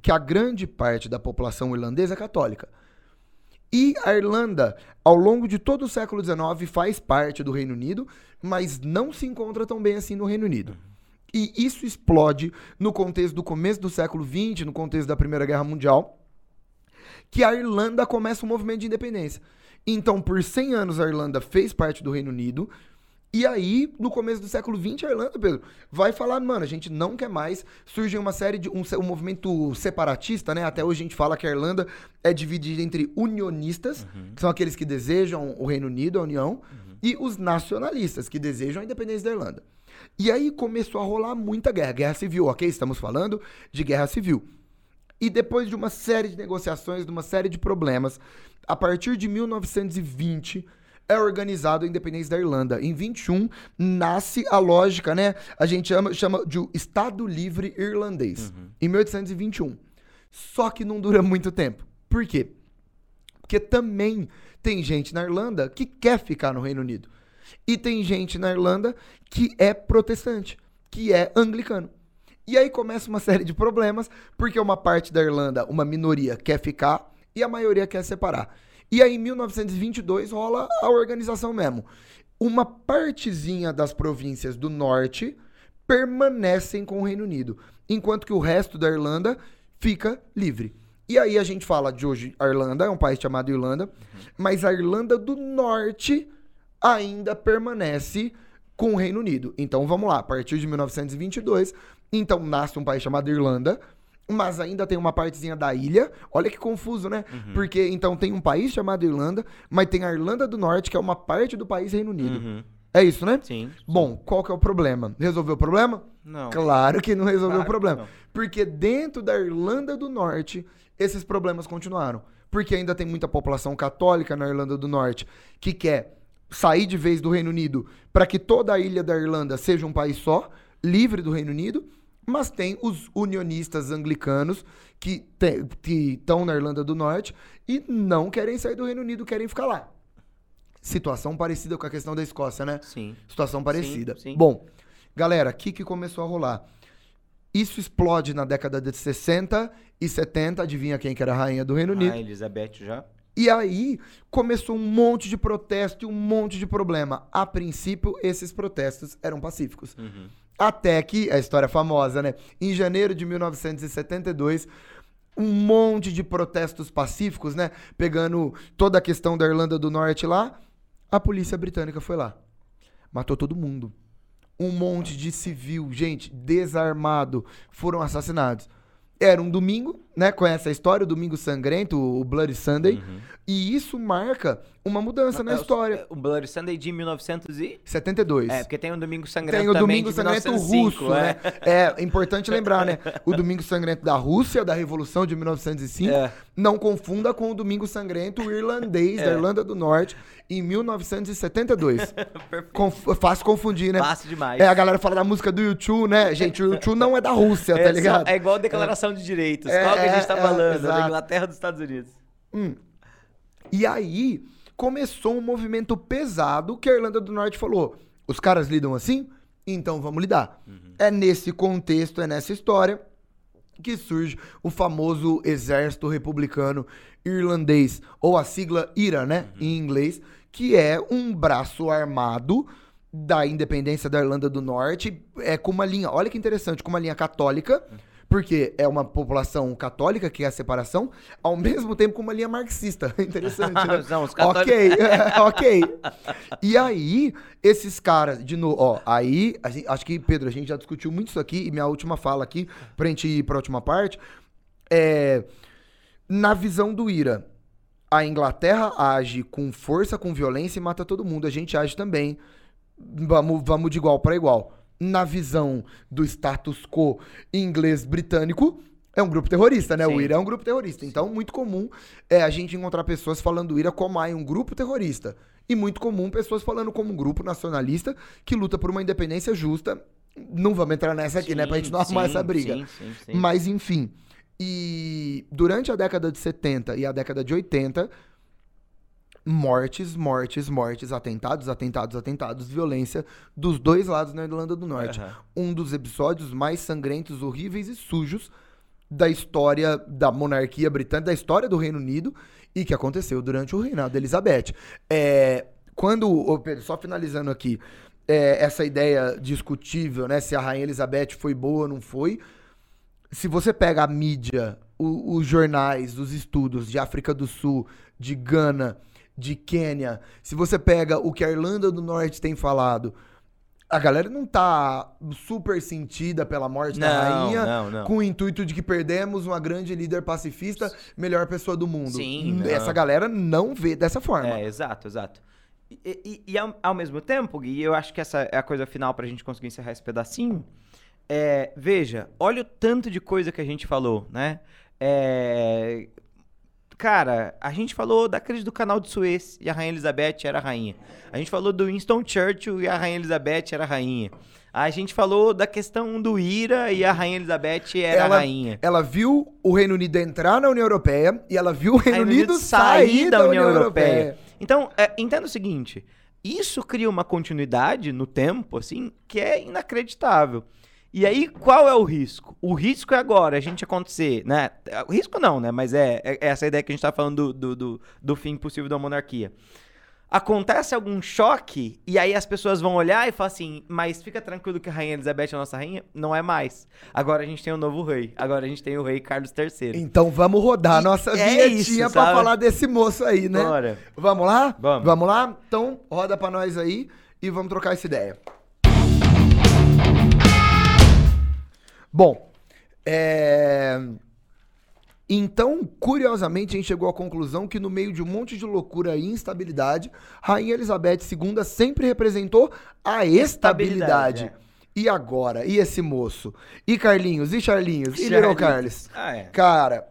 que a grande parte da população irlandesa é católica. E a Irlanda, ao longo de todo o século XIX, faz parte do Reino Unido, mas não se encontra tão bem assim no Reino Unido. E isso explode no contexto do começo do século XX, no contexto da Primeira Guerra Mundial, que a Irlanda começa um movimento de independência. Então, por 100 anos, a Irlanda fez parte do Reino Unido. E aí, no começo do século XX, a Irlanda, Pedro, vai falar, mano, a gente não quer mais. Surge uma série de. um, um movimento separatista, né? Até hoje a gente fala que a Irlanda é dividida entre unionistas, que são aqueles que desejam o Reino Unido, a União, e os nacionalistas, que desejam a independência da Irlanda. E aí começou a rolar muita guerra. Guerra civil, ok? Estamos falando de guerra civil. E depois de uma série de negociações, de uma série de problemas, a partir de 1920 é organizado a independência da Irlanda. Em 21 nasce a lógica, né? A gente chama, chama de Estado Livre Irlandês. Em 1821. Só que não dura muito tempo. Por quê? Porque também tem gente na Irlanda que quer ficar no Reino Unido. E tem gente na Irlanda que é protestante, que é anglicano. E aí começa uma [LAUGHS] série de problemas, porque uma parte da Irlanda, uma minoria, quer ficar e a maioria quer separar. E aí, em 1922, rola a organização mesmo. Uma partezinha das províncias do norte permanecem com o Reino Unido, enquanto que o resto da Irlanda fica livre. E aí a gente fala de hoje, a Irlanda é um país chamado Irlanda, mas a Irlanda do Norte ainda permanece com o Reino Unido. Então vamos lá, a partir de 1922, então nasce um país chamado Irlanda, mas ainda tem uma partezinha da ilha. Olha que confuso, né? Porque então tem um país chamado Irlanda, mas tem a Irlanda do Norte, que é uma parte do país Reino Unido. Uhum. É isso, né? Sim. Bom, qual que é o problema? Resolveu o problema? Não. Claro que não resolveu Claro o problema. Porque dentro da Irlanda do Norte, esses problemas continuaram. Porque ainda tem muita população católica na Irlanda do Norte que quer sair de vez do Reino Unido para que toda a ilha da Irlanda seja um país só, livre do Reino Unido. Mas tem os unionistas anglicanos que estão na Irlanda do Norte e não querem sair do Reino Unido, querem ficar lá. Situação parecida com a questão da Escócia, né? Sim. Situação parecida. sim. Bom, galera, o que, que começou a rolar? Isso explode na década de 60 e 70. Adivinha quem que era a rainha do Reino Unido? A Elizabeth já. E aí começou um monte de protesto e um monte de problema. A princípio, esses protestos eram pacíficos. Uhum. Até que, a história famosa, né? Em janeiro de 1972, um monte de protestos pacíficos, né? Pegando toda a questão da Irlanda do Norte lá, a polícia britânica foi lá. Matou todo mundo. um monte de civil, gente, desarmado, foram assassinados. Era um domingo, né? Conhece a história, o Domingo Sangrento, o Bloody Sunday. E isso marca uma mudança na É o- história. O Bloody Sunday de 1900 e... 72. É, porque tem o Domingo Sangrento Tem o Domingo Sangrento 1905, russo, é. né? É importante lembrar, né? O Domingo Sangrento da Rússia, da Revolução de 1905, É. não confunda com o Domingo Sangrento irlandês da É. Irlanda do Norte, em 1972. [LAUGHS] Conf fácil confundir, né? Fácil demais. É, a galera fala da música do YouTube, né? Gente, o YouTube não é da Rússia, [LAUGHS] É tá só- ligado? é igual a declaração de direitos. É, que a gente é, tá é, falando? Da Inglaterra dos Estados Unidos. E aí começou um movimento pesado que a Irlanda do Norte falou: os caras lidam assim? Então vamos lidar. É nesse contexto, é nessa história que surge o famoso Exército Republicano Irlandês, ou a sigla IRA, né, em inglês, que é um braço armado da independência da Irlanda do Norte, é com uma linha, olha que interessante, com uma linha católica, porque é uma população católica que é a separação, ao mesmo tempo com uma linha marxista. [LAUGHS] Interessante, né? [LAUGHS] Não, os católicos- Ok, [LAUGHS] ok. E aí, esses caras, de novo, ó, aí, gente- acho que, Pedro, a gente já discutiu muito isso aqui, e minha última fala aqui, pra gente ir pra última parte, é. Na visão do IRA, a Inglaterra age com força, com violência e mata todo mundo. A gente age também. Vamos, vamos de igual para igual. Na visão do status quo inglês-britânico, é um grupo terrorista, né? O Sim. IRA é um grupo terrorista. Então, muito comum é a gente encontrar pessoas falando do IRA como ah, é um grupo terrorista. E muito comum pessoas falando como um grupo nacionalista que luta por uma independência justa. Não vamos entrar nessa aqui, né? Pra gente não arrumar Sim, essa briga. Sim, sim, sim. Mas enfim. E durante a década de 70 e a década de 80, mortes, mortes, mortes, atentados, atentados, atentados, violência dos dois lados na Irlanda do Norte. Aham. Um dos episódios mais sangrentos, horríveis e sujos da história da monarquia britânica, da história do Reino Unido e que aconteceu durante o reinado da Elizabeth. É, quando, Pedro, só finalizando aqui, é, essa ideia discutível, né, se a Rainha Elizabeth foi boa ou não foi, se você pega a mídia, o- os jornais, os estudos de África do Sul, de Gana, de Quênia, se você pega o que a Irlanda do Norte tem falado, a galera não tá super sentida pela morte da Não, rainha não, não. com o intuito de que perdemos uma grande líder pacifista, melhor pessoa do mundo. Sim. Essa galera não vê dessa forma. É, exato, exato. E, e- e ao, ao mesmo tempo, Gui, eu acho que essa é a coisa final pra gente conseguir encerrar esse pedacinho. É, veja, olha o tanto de coisa que a gente falou, né? É, cara, a gente falou da crise do canal de Suez e a Rainha Elizabeth era a rainha. A gente falou do Winston Churchill e a Rainha Elizabeth era a rainha. A gente falou da questão do IRA e a Rainha Elizabeth era ela, a rainha. ela viu o Reino Unido entrar na União Europeia e ela viu o Reino, Reino Unido sair da União Europeia. Então, é, entenda o seguinte: isso cria uma continuidade no tempo, assim, que é inacreditável. E aí, qual é o risco? O risco é agora a gente acontecer, né? O risco não, né? Mas é, é essa ideia que a gente tá falando do, do, do, do fim possível da monarquia. Acontece algum choque, e aí as pessoas vão olhar e falar assim: Mas fica tranquilo que a Rainha Elizabeth é a nossa rainha? Não é mais. Agora a gente tem um novo rei. Agora a gente tem o rei Carlos III. Então vamos rodar a nossa é vinhetinha isso, pra sabe? falar desse moço aí, né? Bora. Vamos lá? Vamos. lá? Então roda pra nós aí e vamos trocar essa ideia. Bom, é... Então, curiosamente, a gente chegou à conclusão que no meio de um monte de loucura e instabilidade, Rainha Elizabeth II sempre representou a estabilidade. Estabilidade, é. E agora? E esse moço? E Carlinhos? E Charlinhos? E Little Carlos? Ah, é. Cara,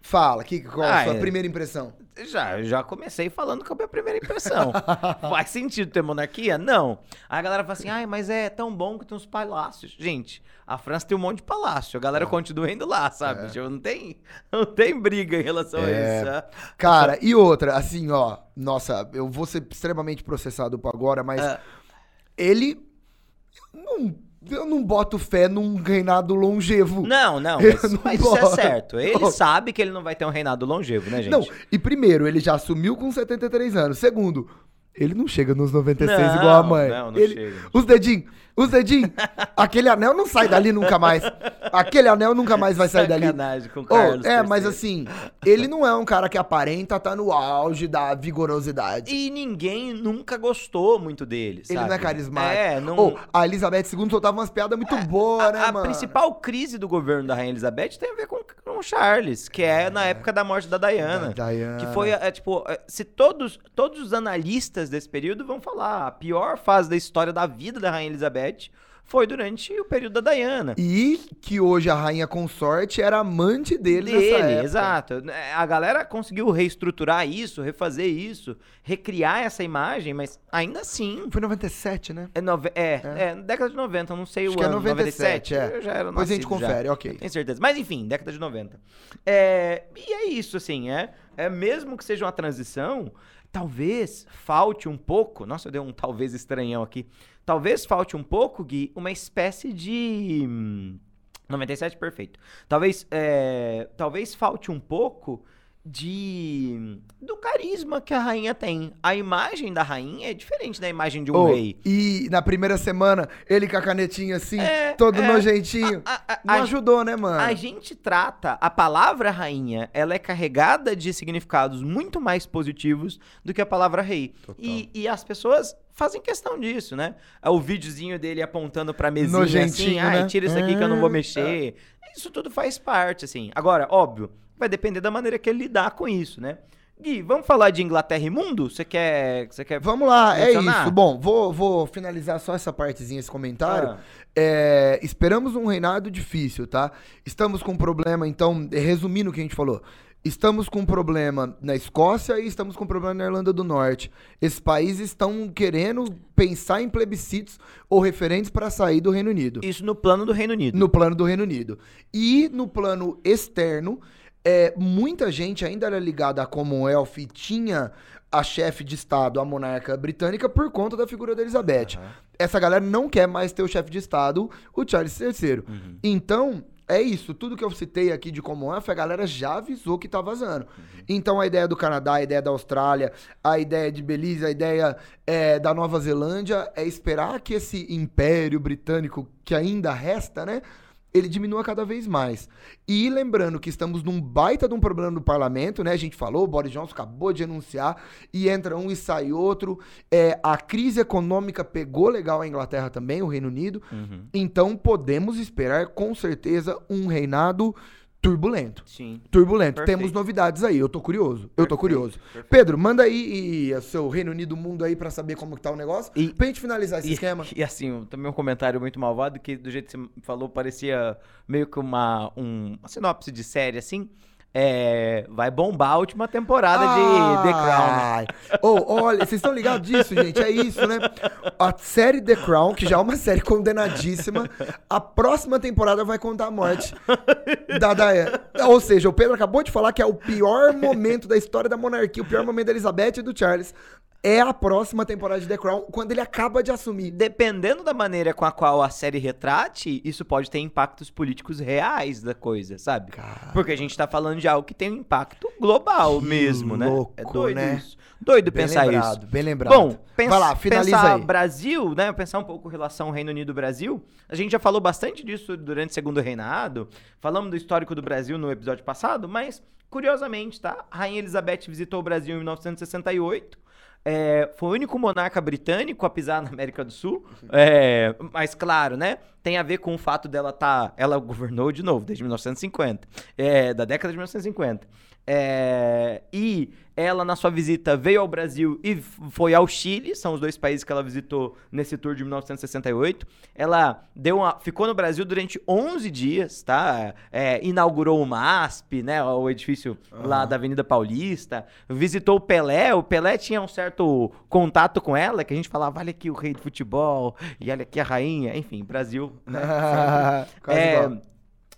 fala, que, qual a Ah, sua é. primeira impressão? Já, já comecei falando com a minha primeira impressão. [LAUGHS] Faz sentido ter monarquia? Não. Aí a galera fala assim, ai, mas é tão bom que tem uns palácios. Gente, a França tem um monte de palácio. A É. galera continua indo lá, sabe? Tipo, Não, tem, [LAUGHS] não tem briga em relação É. a isso. né? Cara, e outra, assim, ó, nossa, eu vou ser extremamente processado por agora, mas Ah. ele não, eu não boto fé num reinado longevo. Não, não, mas, não mas isso é certo. Ele Não. sabe que ele não vai ter um reinado longevo, né, gente? Não, e primeiro, ele já assumiu com 73 anos. Segundo, ele não chega nos 96 Não, igual a mãe. não, não Ele- chega. Os dedinhos. Os dedinhos. Aquele anel não sai dali nunca mais. Aquele anel nunca mais vai sair dali. Sacanagem com o Oh, Carlos é, mas assim, ele não é um cara que aparenta estar no auge da vigorosidade. E ninguém nunca gostou muito dele, Ele sabe? não é carismático. É, não... Oh, a Elizabeth II soltava umas piadas muito boas, a, né, a mano? principal crise do governo da Rainha Elizabeth tem a ver com, com o Charles, que é na época da morte da Diana. Da Diana. Que foi, é, tipo, é, se todos, todos os analistas desse período vão falar, a pior fase da história da vida da Rainha Elizabeth foi durante o período da Diana. E que hoje a rainha consorte era amante dele, nessa Dele, época. exato. É, A galera conseguiu reestruturar isso, refazer isso, recriar essa imagem, mas ainda assim. Foi 97, né? É, nove... é, é. década de 90, eu não sei Acho o que é ano. 97, é. Eu já era Depois a gente nascido já. confere, ok. Tenho certeza. Mas enfim, década de 90. É, e é isso, assim, é, é. Mesmo que seja uma transição, talvez falte um pouco. Nossa, eu dei um talvez estranhão aqui. Talvez falte um pouco, Gui, uma espécie de. hum, 97, perfeito. Talvez, é, talvez falte um pouco de do carisma que a rainha tem. A imagem da rainha é diferente da imagem de um Oh, rei. E na primeira semana, ele com a canetinha assim, É, todo é. nojentinho. A- a- não a- ajudou, né, mano? A gente trata a palavra rainha, ela é carregada de significados muito mais positivos do que a palavra rei. E, e as pessoas fazem questão disso, né? É O videozinho dele apontando pra mesinha assim, Nojentinho, ai, né? tira isso aqui que eu não vou Ah, mexer. Isso tudo faz parte, assim. Agora, óbvio, vai depender da maneira que ele lidar com isso, né? Gui, vamos falar de Inglaterra e mundo? Você quer, você quer Vamos lá, é mencionar? isso. Bom, vou, vou finalizar só essa partezinha, esse comentário. Ah. É, esperamos um reinado difícil, tá? Estamos com um problema, então, resumindo o que a gente falou. Estamos com um problema na Escócia e estamos com um problema na Irlanda do Norte. Esses países estão querendo pensar em plebiscitos ou referentes para sair do Reino Unido. Isso no plano do Reino Unido. No plano do Reino Unido. E no plano externo, é, muita gente ainda era ligada à Commonwealth e tinha a chefe de Estado, a monarca britânica, por conta da figura da Elizabeth. Essa galera não quer mais ter o chefe de Estado, o Charles III. Então, é isso. Tudo que eu citei aqui de Commonwealth, a galera já avisou que tá vazando. Então, a ideia do Canadá, a ideia da Austrália, a ideia de Belize, a ideia é, da Nova Zelândia é esperar que esse império britânico que ainda resta, né? Ele diminua cada vez mais. E lembrando que estamos num baita de um problema no parlamento, né? A gente falou, o Boris Johnson acabou de anunciar, e entra um e sai outro. É, a crise econômica pegou legal a Inglaterra também, o Reino Unido. Uhum. Então podemos esperar com certeza um reinado turbulento. Sim. Turbulento. Perfeito. Temos novidades aí, eu tô curioso. Eu tô Perfeito, curioso. perfeito. Pedro, manda aí e, o seu Reino Unido mundo aí pra saber como que tá o negócio. E- pra gente finalizar esse E, esquema. e assim, também um comentário muito malvado, que do jeito que você falou, parecia meio que uma, um- uma sinopse de série, assim. É, vai bombar a última temporada de The Crown. Ô, olha, vocês estão ligados disso, gente? É isso, né? A série The Crown, que já é uma série condenadíssima, a próxima temporada vai contar a morte da Diana. Ou seja, o Pedro acabou de falar que é o pior momento da história da monarquia, o pior momento da Elizabeth e do Charles. É a próxima temporada de The Crown, quando ele acaba de assumir. Dependendo da maneira com a qual a série retrate, isso pode ter impactos políticos reais da coisa, sabe? Porque a gente tá falando de algo que tem um impacto global Que mesmo, né? louco, é doido né? isso. Doido Bem pensar lembrado, isso. bem lembrado. Bom, pens Vai lá, finaliza pensar aí. Brasil, né? Pensar um pouco relação Reino Unido-Brasil. A gente já falou bastante disso durante o segundo reinado. Falamos do histórico do Brasil no episódio passado, mas curiosamente, tá? A Rainha Elizabeth visitou o Brasil em 1968. É, foi o único monarca britânico a pisar na América do Sul. É, mas claro, né? Tem a ver com o fato dela tá. Ela governou de novo, desde 1950. É, da década de 1950. É, e ela, na sua visita, veio ao Brasil e foi ao Chile, são os dois países que ela visitou nesse tour de 1968. Ela deu uma, ficou no Brasil durante 11 dias, tá? É, inaugurou o MASP, né? O edifício lá da Avenida Paulista. Visitou o Pelé. O Pelé tinha um certo contato com ela, que a gente falava, olha aqui o rei do futebol, e olha aqui a rainha. Enfim, Brasil, né? [LAUGHS] Quase É.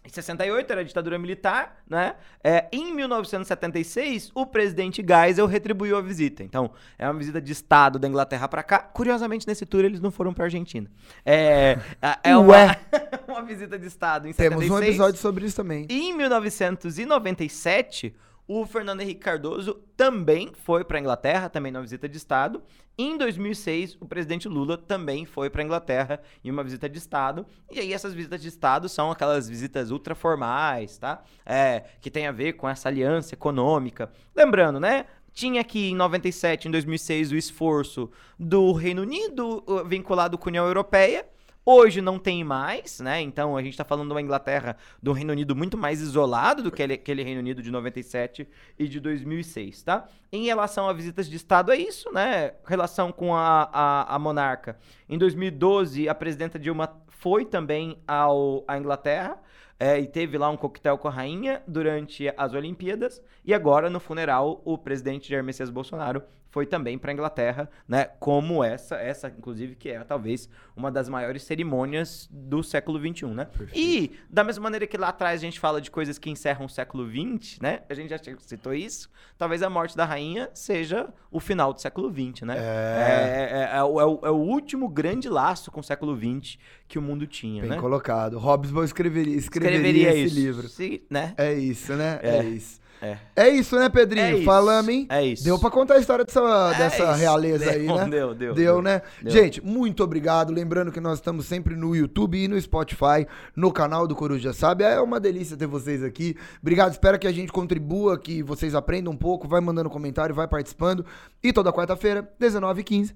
em 68 era a ditadura militar, né? É, em 1976, o presidente Geisel retribuiu a visita. Então, é uma visita de Estado da Inglaterra pra cá. Curiosamente, nesse tour eles não foram pra Argentina. É, é- é uma, [LAUGHS] uma visita de Estado em Temos 76. um episódio sobre isso também. E em 1997, O Fernando Henrique Cardoso também foi para a Inglaterra, também numa visita de Estado. Em 2006, o presidente Lula também foi para a Inglaterra em uma visita de Estado. E aí, essas visitas de Estado são aquelas visitas ultraformais, tá? É, que tem a ver com essa aliança econômica. Lembrando, né? Tinha aqui em 97, em 2006, o esforço do Reino Unido vinculado com a União Europeia. Hoje não tem mais, né? Então a gente está falando de uma Inglaterra, do Reino Unido muito mais isolado do que aquele Reino Unido de 97 e de 2006, tá? Em relação a visitas de Estado, é isso, né? Relação com a, a, a monarca. Em 2012, a presidenta Dilma foi também ao, à Inglaterra. É, e teve lá um coquetel com a rainha durante as Olimpíadas. E agora, no funeral, o presidente Jair Messias Bolsonaro foi também para a Inglaterra, né? Como essa, essa, inclusive, que é talvez uma das maiores cerimônias do século XXI, né? Perfeito. E, da mesma maneira que lá atrás a gente fala de coisas que encerram o século XX, né? A gente já citou isso. Talvez a morte da rainha seja o final do século XX, né? É, é, é, é o, é o, último grande laço com o século XX que o mundo tinha, Bem né? colocado. Hobbesbawm escreveria, escreveria, escreveria esse isso. livro. Sim, né? É isso, né? É, É. isso. É. É isso, né, Pedrinho? É. Falamos, hein? É isso. Deu pra contar a história dessa, É dessa isso. realeza aí, Deu, né? deu, deu, Deu, deu. né? Deu. Gente, muito obrigado. Lembrando que nós estamos sempre no YouTube e no Spotify, no canal do Coruja Sabe. É uma delícia ter vocês aqui. Obrigado, espero que a gente contribua, que vocês aprendam um pouco. Vai mandando comentário, vai participando. E toda quarta-feira, 19h15,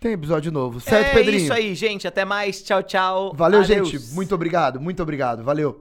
tem episódio novo. Certo, é Pedrinho? isso aí, gente. Até mais. Tchau, tchau. Valeu, Adeus. gente. Muito obrigado, muito obrigado. Valeu.